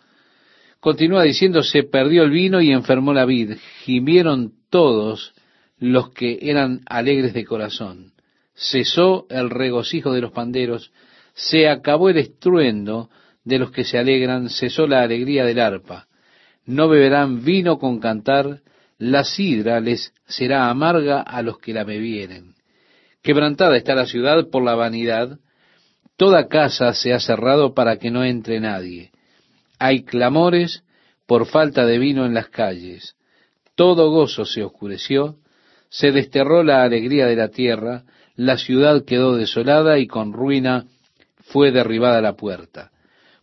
Continúa diciendo, se perdió el vino y enfermó la vid. Gimieron todos los que eran alegres de corazón. Cesó el regocijo de los panderos, se acabó el estruendo de los que se alegran, cesó la alegría del arpa. No beberán vino con cantar, la sidra les será amarga a los que la bebieren. Quebrantada está la ciudad por la vanidad, toda casa se ha cerrado para que no entre nadie. Hay clamores por falta de vino en las calles. Todo gozo se oscureció, se desterró la alegría de la tierra, la ciudad quedó desolada y con ruina fue derribada la puerta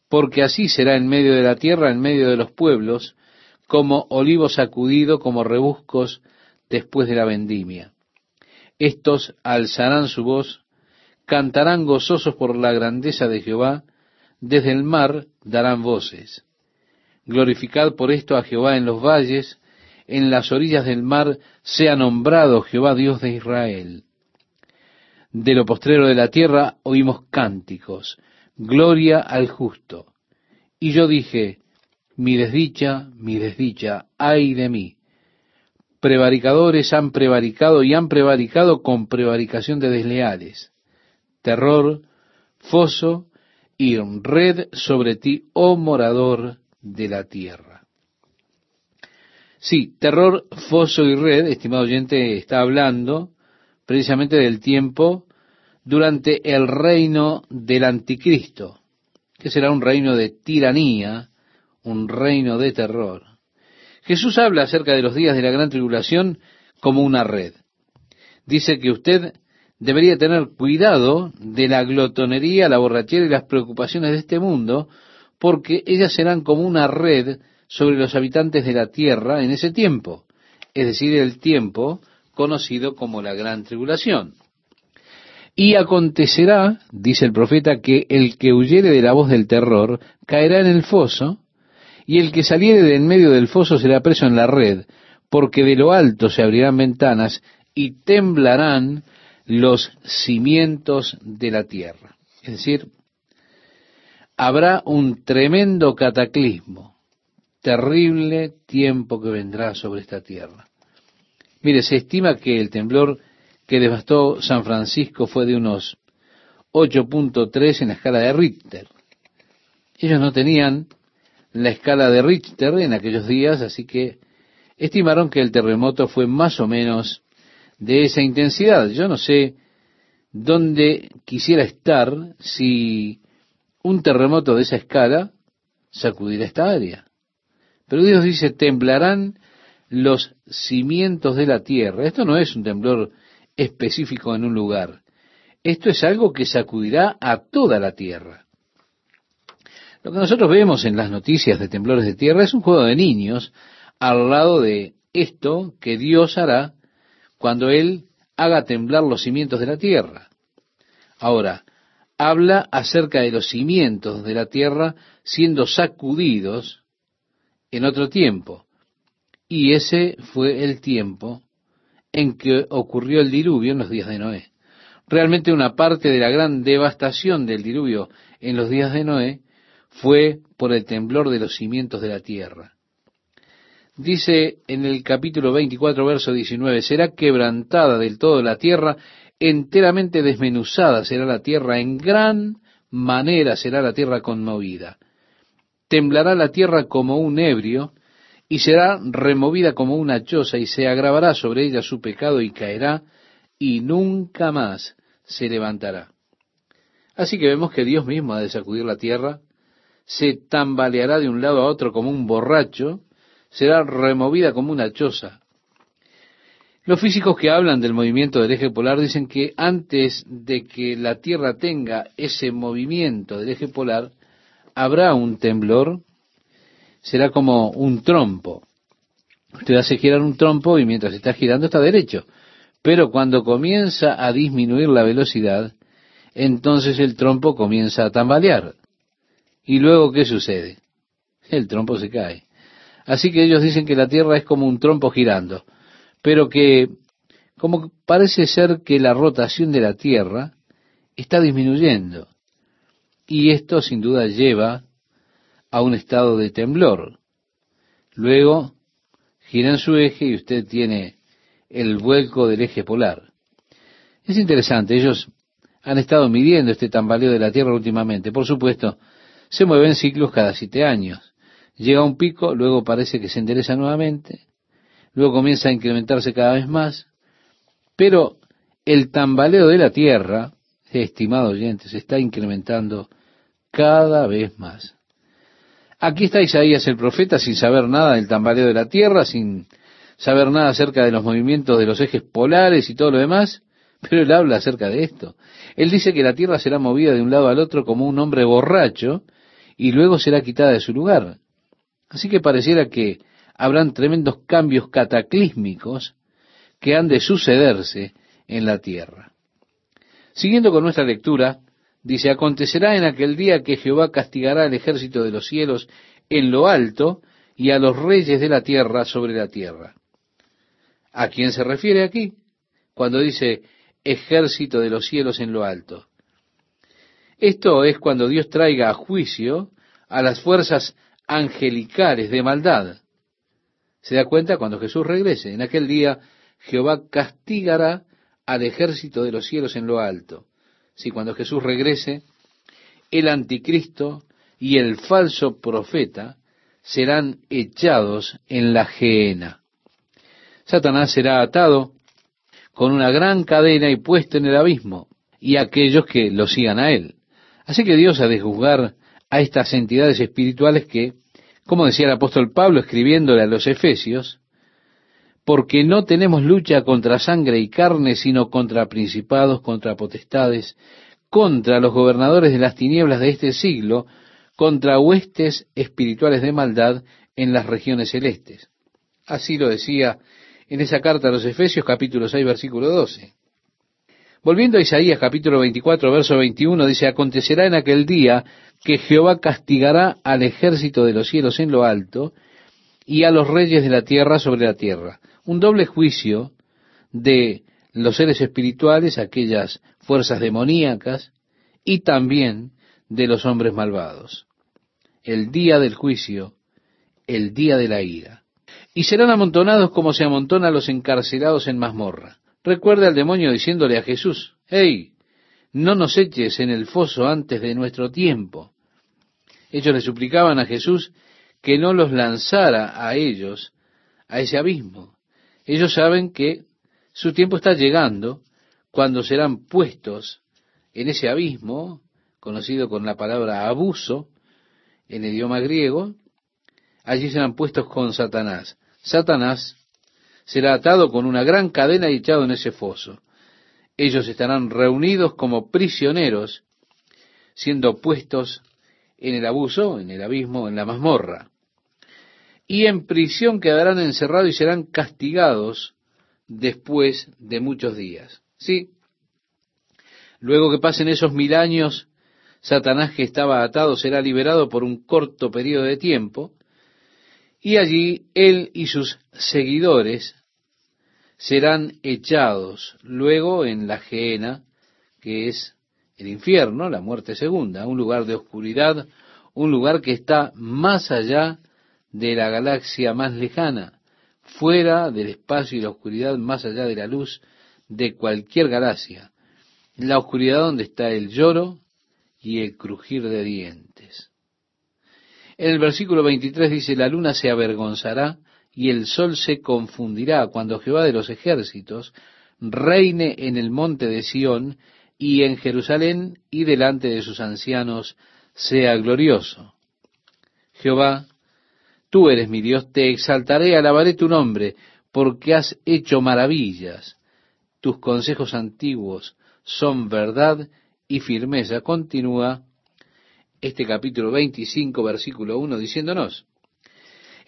porque así será en medio de la tierra, en medio de los pueblos, como olivo sacudido, como rebuscos después de la vendimia. Estos alzarán su voz, cantarán gozosos por la grandeza de Jehová, desde el mar darán voces. Glorificad por esto a Jehová en los valles, en las orillas del mar sea nombrado Jehová Dios de Israel. De lo postrero de la tierra oímos cánticos, gloria al justo. Y yo dije, mi desdicha, mi desdicha, ay de mí. Prevaricadores han prevaricado y han prevaricado con prevaricación de desleales. Terror, foso y red sobre ti, oh morador de la tierra. Sí, terror, foso y red, estimado oyente, está hablando precisamente del tiempo durante el reino del anticristo, que será un reino de tiranía, un reino de terror. Jesús habla acerca de los días de la gran tribulación como una red. Dice que usted debería tener cuidado de la glotonería, la borrachera y las preocupaciones de este mundo, porque ellas serán como una red sobre los habitantes de la tierra en ese tiempo, es decir, el tiempo conocido como la gran tribulación. Y acontecerá, dice el profeta, que el que huyere de la voz del terror caerá en el foso, y el que saliere de en medio del foso será preso en la red, porque de lo alto se abrirán ventanas y temblarán los cimientos de la tierra. Es decir, habrá un tremendo cataclismo, terrible tiempo que vendrá sobre esta tierra. Mire, se estima que el temblor que devastó San Francisco fue de unos 8.3 en la escala de Richter. Ellos no tenían la escala de Richter en aquellos días, así que estimaron que el terremoto fue más o menos de esa intensidad. Yo no sé dónde quisiera estar si un terremoto de esa escala sacudiera esta área. Pero Dios dice, temblarán los cimientos de la tierra. Esto no es un temblor específico en un lugar. Esto es algo que sacudirá a toda la tierra. Lo que nosotros vemos en las noticias de temblores de tierra es un juego de niños al lado de esto que Dios hará cuando Él haga temblar los cimientos de la tierra. Ahora, habla acerca de los cimientos de la tierra siendo sacudidos en otro tiempo. Y ese fue el tiempo en que ocurrió el diluvio en los días de Noé. Realmente una parte de la gran devastación del diluvio en los días de Noé fue por el temblor de los cimientos de la tierra. Dice en el capítulo 24, verso 19, será quebrantada del todo la tierra, enteramente desmenuzada será la tierra, en gran manera será la tierra conmovida. Temblará la tierra como un ebrio, y será removida como una choza y se agravará sobre ella su pecado y caerá y nunca más se levantará. Así que vemos que Dios mismo ha de sacudir la tierra, se tambaleará de un lado a otro como un borracho, será removida como una choza. Los físicos que hablan del movimiento del eje polar dicen que antes de que la Tierra tenga ese movimiento del eje polar, habrá un temblor, será como un trompo. Usted hace girar un trompo y mientras está girando está derecho. Pero cuando comienza a disminuir la velocidad, entonces el trompo comienza a tambalear. ¿Y luego qué sucede? El trompo se cae. Así que ellos dicen que la Tierra es como un trompo girando pero que como parece ser que la rotación de la Tierra está disminuyendo. Y esto sin duda lleva a un estado de temblor. Luego gira en su eje y usted tiene el vuelco del eje polar. Es interesante, ellos han estado midiendo este tambaleo de la Tierra últimamente. Por supuesto, se mueven ciclos cada siete años. Llega a un pico, luego parece que se endereza nuevamente, luego comienza a incrementarse cada vez más, pero el tambaleo de la tierra, estimado oyente, se está incrementando cada vez más. Aquí está Isaías el profeta sin saber nada del tambaleo de la tierra, sin saber nada acerca de los movimientos de los ejes polares y todo lo demás, pero él habla acerca de esto. Él dice que la tierra será movida de un lado al otro como un hombre borracho y luego será quitada de su lugar. Así que pareciera que habrán tremendos cambios cataclísmicos que han de sucederse en la tierra. Siguiendo con nuestra lectura, dice, acontecerá en aquel día que Jehová castigará al ejército de los cielos en lo alto y a los reyes de la tierra sobre la tierra. ¿A quién se refiere aquí? Cuando dice ejército de los cielos en lo alto. Esto es cuando Dios traiga a juicio a las fuerzas angelicales de maldad se da cuenta cuando Jesús regrese. En aquel día Jehová castigará al ejército de los cielos en lo alto. Si cuando Jesús regrese, el anticristo y el falso profeta serán echados en la gehenna. Satanás será atado con una gran cadena y puesto en el abismo, y aquellos que lo sigan a él. Así que Dios ha de juzgar a estas entidades espirituales que como decía el apóstol Pablo escribiéndole a los Efesios, porque no tenemos lucha contra sangre y carne, sino contra principados, contra potestades, contra los gobernadores de las tinieblas de este siglo, contra huestes espirituales de maldad en las regiones celestes. Así lo decía en esa carta a los Efesios capítulo 6 versículo 12. Volviendo a Isaías capítulo 24 verso 21 dice, acontecerá en aquel día que Jehová castigará al ejército de los cielos en lo alto y a los reyes de la tierra sobre la tierra. Un doble juicio de los seres espirituales, aquellas fuerzas demoníacas, y también de los hombres malvados. El día del juicio, el día de la ira. Y serán amontonados como se amontonan los encarcelados en mazmorra. Recuerde al demonio diciéndole a Jesús, hey, no nos eches en el foso antes de nuestro tiempo. Ellos le suplicaban a Jesús que no los lanzara a ellos a ese abismo. Ellos saben que su tiempo está llegando cuando serán puestos en ese abismo, conocido con la palabra abuso en el idioma griego, allí serán puestos con Satanás. Satanás será atado con una gran cadena y echado en ese foso ellos estarán reunidos como prisioneros, siendo puestos en el abuso, en el abismo, en la mazmorra. Y en prisión quedarán encerrados y serán castigados después de muchos días. Sí. Luego que pasen esos mil años, Satanás que estaba atado será liberado por un corto periodo de tiempo, y allí él y sus seguidores serán echados luego en la gehenna, que es el infierno, la muerte segunda, un lugar de oscuridad, un lugar que está más allá de la galaxia más lejana, fuera del espacio y la oscuridad, más allá de la luz de cualquier galaxia, la oscuridad donde está el lloro y el crujir de dientes. En el versículo 23 dice, la luna se avergonzará y el sol se confundirá cuando Jehová de los ejércitos reine en el monte de Sión y en Jerusalén y delante de sus ancianos sea glorioso. Jehová, tú eres mi Dios, te exaltaré, alabaré tu nombre, porque has hecho maravillas. Tus consejos antiguos son verdad y firmeza. Continúa este capítulo 25, versículo 1, diciéndonos,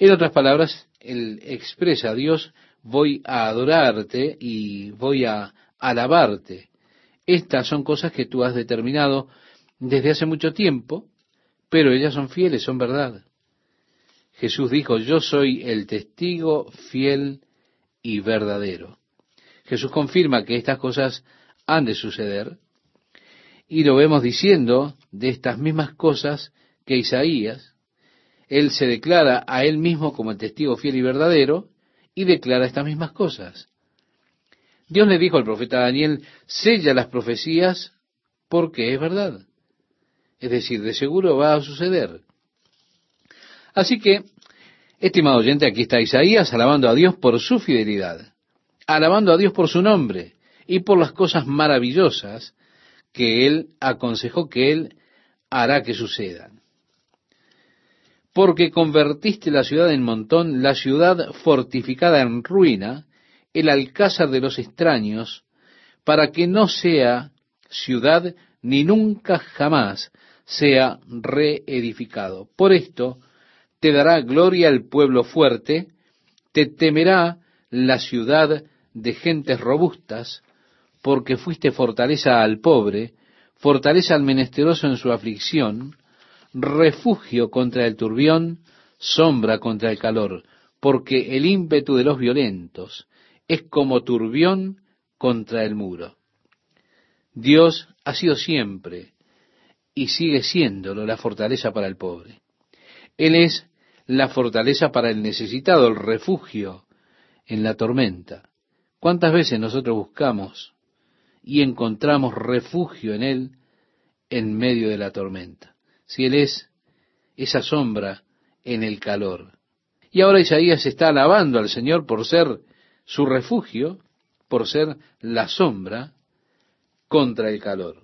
en otras palabras, él expresa a Dios, voy a adorarte y voy a alabarte. Estas son cosas que tú has determinado desde hace mucho tiempo, pero ellas son fieles, son verdad. Jesús dijo, yo soy el testigo fiel y verdadero. Jesús confirma que estas cosas han de suceder, y lo vemos diciendo de estas mismas cosas que Isaías. Él se declara a él mismo como el testigo fiel y verdadero y declara estas mismas cosas. Dios le dijo al profeta Daniel, sella las profecías porque es verdad. Es decir, de seguro va a suceder. Así que, estimado oyente, aquí está Isaías alabando a Dios por su fidelidad, alabando a Dios por su nombre y por las cosas maravillosas que él aconsejó que él hará que sucedan. Porque convertiste la ciudad en montón, la ciudad fortificada en ruina, el alcázar de los extraños, para que no sea ciudad ni nunca jamás sea reedificado. Por esto te dará gloria el pueblo fuerte, te temerá la ciudad de gentes robustas, porque fuiste fortaleza al pobre, fortaleza al menesteroso en su aflicción, refugio contra el turbión, sombra contra el calor, porque el ímpetu de los violentos es como turbión contra el muro. Dios ha sido siempre y sigue siéndolo la fortaleza para el pobre. Él es la fortaleza para el necesitado, el refugio en la tormenta. ¿Cuántas veces nosotros buscamos y encontramos refugio en Él en medio de la tormenta? Si Él es esa sombra en el calor. Y ahora Isaías está alabando al Señor por ser su refugio, por ser la sombra contra el calor.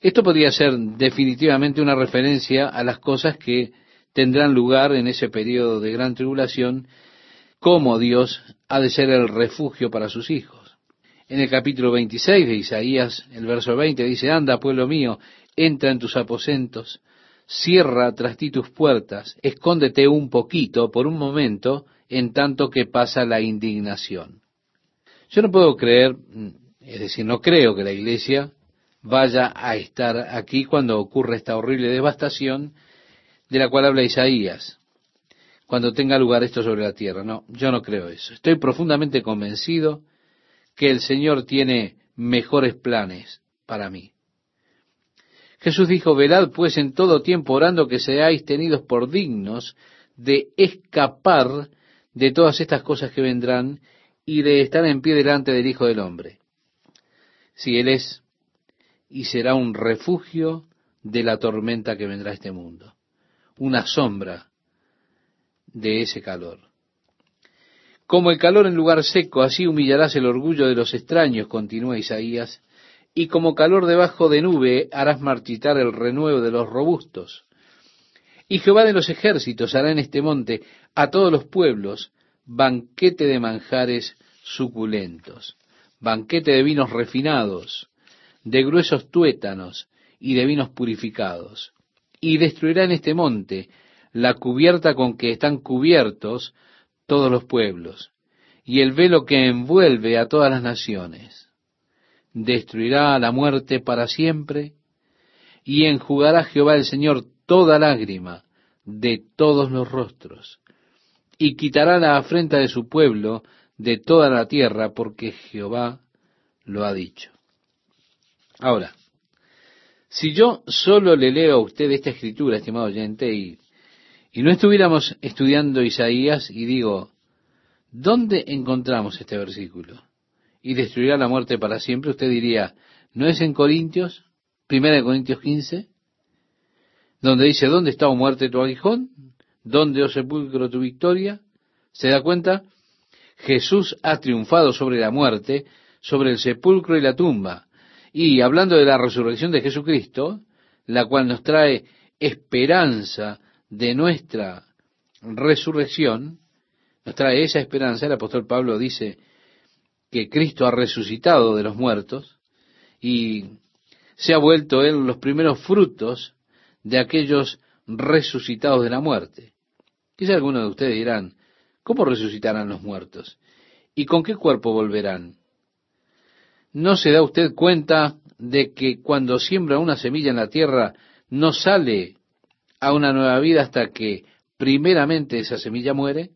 Esto podría ser definitivamente una referencia a las cosas que tendrán lugar en ese periodo de gran tribulación, como Dios ha de ser el refugio para sus hijos. En el capítulo 26 de Isaías, el verso 20 dice, Anda, pueblo mío, entra en tus aposentos, cierra tras ti tus puertas, escóndete un poquito por un momento, en tanto que pasa la indignación. Yo no puedo creer, es decir, no creo que la iglesia vaya a estar aquí cuando ocurra esta horrible devastación de la cual habla Isaías, cuando tenga lugar esto sobre la tierra. No, yo no creo eso. Estoy profundamente convencido que el Señor tiene mejores planes para mí. Jesús dijo, velad pues en todo tiempo orando que seáis tenidos por dignos de escapar de todas estas cosas que vendrán y de estar en pie delante del Hijo del Hombre. Si Él es y será un refugio de la tormenta que vendrá a este mundo, una sombra de ese calor. Como el calor en lugar seco, así humillarás el orgullo de los extraños, continúa Isaías, y como calor debajo de nube harás marchitar el renuevo de los robustos. Y Jehová de los ejércitos hará en este monte a todos los pueblos banquete de manjares suculentos, banquete de vinos refinados, de gruesos tuétanos y de vinos purificados. Y destruirá en este monte la cubierta con que están cubiertos todos los pueblos, y el velo que envuelve a todas las naciones. Destruirá a la muerte para siempre, y enjugará Jehová el Señor toda lágrima de todos los rostros, y quitará la afrenta de su pueblo de toda la tierra, porque Jehová lo ha dicho. Ahora, si yo solo le leo a usted esta escritura, estimado oyente, y, y no estuviéramos estudiando Isaías y digo, ¿dónde encontramos este versículo? Y destruirá la muerte para siempre, usted diría, ¿no es en Corintios? Primera de Corintios 15, donde dice, ¿dónde está, o muerte, tu aguijón? ¿Dónde, oh sepulcro, tu victoria? ¿Se da cuenta? Jesús ha triunfado sobre la muerte, sobre el sepulcro y la tumba. Y hablando de la resurrección de Jesucristo, la cual nos trae esperanza de nuestra resurrección, nos trae esa esperanza. El apóstol Pablo dice que Cristo ha resucitado de los muertos y se ha vuelto Él los primeros frutos de aquellos resucitados de la muerte. Quizá algunos de ustedes dirán, ¿cómo resucitarán los muertos? ¿Y con qué cuerpo volverán? ¿No se da usted cuenta de que cuando siembra una semilla en la tierra no sale a una nueva vida hasta que primeramente esa semilla muere?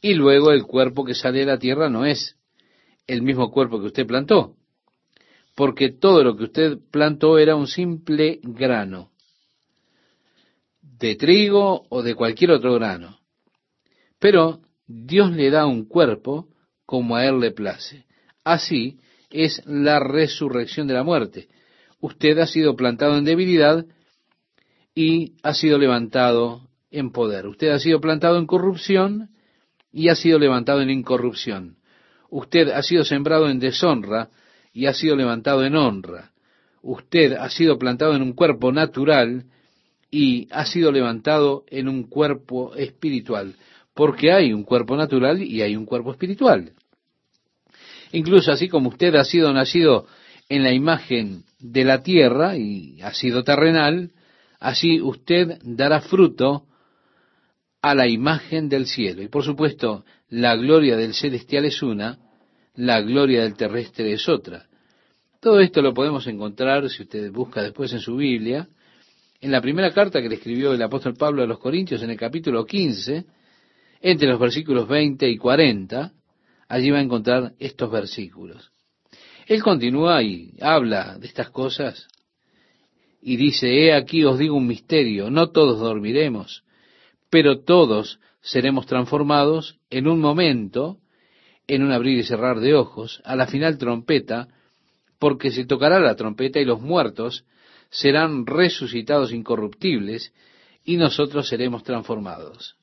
Y luego el cuerpo que sale de la tierra no es el mismo cuerpo que usted plantó, porque todo lo que usted plantó era un simple grano, de trigo o de cualquier otro grano. Pero Dios le da un cuerpo como a Él le place. Así es la resurrección de la muerte. Usted ha sido plantado en debilidad y ha sido levantado en poder. Usted ha sido plantado en corrupción y ha sido levantado en incorrupción. Usted ha sido sembrado en deshonra y ha sido levantado en honra. Usted ha sido plantado en un cuerpo natural y ha sido levantado en un cuerpo espiritual, porque hay un cuerpo natural y hay un cuerpo espiritual. Incluso así como usted ha sido nacido en la imagen de la tierra y ha sido terrenal, así usted dará fruto a la imagen del cielo. Y por supuesto, la gloria del celestial es una, la gloria del terrestre es otra. Todo esto lo podemos encontrar, si usted busca después en su Biblia, en la primera carta que le escribió el apóstol Pablo a los Corintios, en el capítulo 15, entre los versículos 20 y 40, allí va a encontrar estos versículos. Él continúa y habla de estas cosas y dice, he aquí os digo un misterio, no todos dormiremos, pero todos seremos transformados en un momento, en un abrir y cerrar de ojos, a la final trompeta, porque se tocará la trompeta y los muertos serán resucitados incorruptibles y nosotros seremos transformados.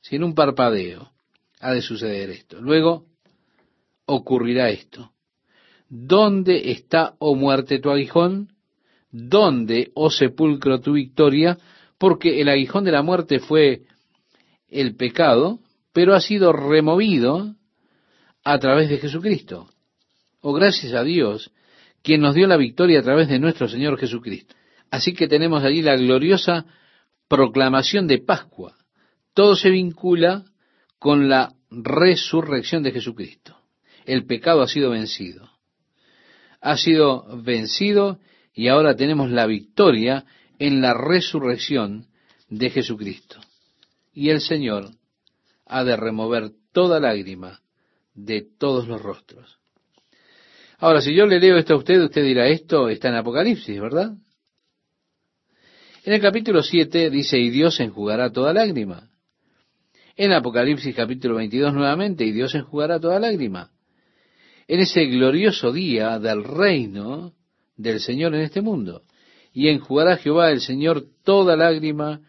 Si en un parpadeo ha de suceder esto. Luego ocurrirá esto. ¿Dónde está, oh muerte, tu aguijón? ¿Dónde, oh sepulcro, tu victoria? Porque el aguijón de la muerte fue el pecado, pero ha sido removido a través de Jesucristo. Oh, gracias a Dios, quien nos dio la victoria a través de nuestro Señor Jesucristo. Así que tenemos allí la gloriosa proclamación de Pascua. Todo se vincula con la resurrección de Jesucristo. El pecado ha sido vencido. Ha sido vencido y ahora tenemos la victoria en la resurrección de Jesucristo. Y el Señor ha de remover toda lágrima de todos los rostros. Ahora, si yo le leo esto a usted, usted dirá, esto está en Apocalipsis, ¿verdad? En el capítulo 7 dice, y Dios enjugará toda lágrima. En Apocalipsis capítulo 22 nuevamente, y Dios enjugará toda lágrima. En ese glorioso día del reino del Señor en este mundo. Y enjugará Jehová el Señor toda lágrima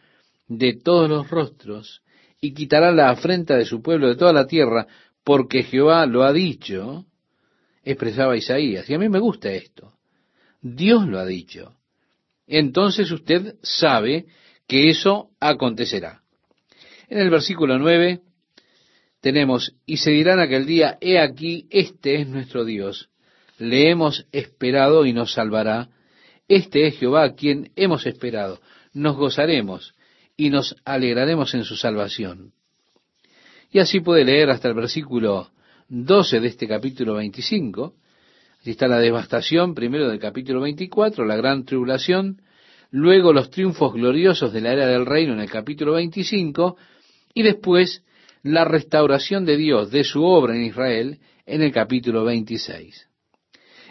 de todos los rostros, y quitará la afrenta de su pueblo de toda la tierra, porque Jehová lo ha dicho, expresaba Isaías. Y a mí me gusta esto. Dios lo ha dicho. Entonces usted sabe que eso acontecerá. En el versículo 9 tenemos, y se dirán aquel día, he aquí, este es nuestro Dios, le hemos esperado y nos salvará, este es Jehová a quien hemos esperado, nos gozaremos y nos alegraremos en su salvación. Y así puede leer hasta el versículo 12 de este capítulo 25. Allí está la devastación, primero del capítulo 24, la gran tribulación, luego los triunfos gloriosos de la era del reino en el capítulo 25, y después la restauración de Dios de su obra en Israel en el capítulo 26.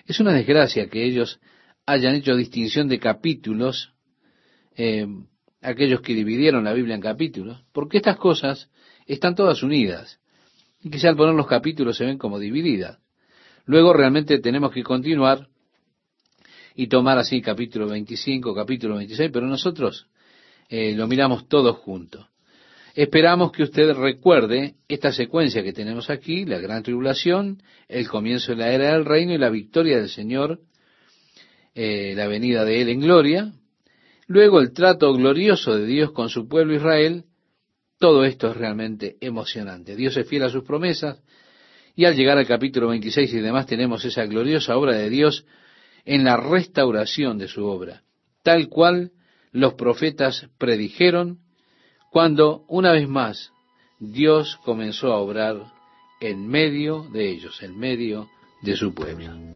Es una desgracia que ellos hayan hecho distinción de capítulos, eh, aquellos que dividieron la Biblia en capítulos, porque estas cosas están todas unidas. Y quizá al poner los capítulos se ven como divididas. Luego realmente tenemos que continuar y tomar así capítulo 25, capítulo 26, pero nosotros eh, lo miramos todos juntos. Esperamos que usted recuerde esta secuencia que tenemos aquí, la gran tribulación, el comienzo de la era del reino y la victoria del Señor, eh, la venida de Él en gloria, Luego el trato glorioso de Dios con su pueblo Israel, todo esto es realmente emocionante. Dios es fiel a sus promesas y al llegar al capítulo 26 y demás tenemos esa gloriosa obra de Dios en la restauración de su obra, tal cual los profetas predijeron cuando una vez más Dios comenzó a obrar en medio de ellos, en medio de su pueblo.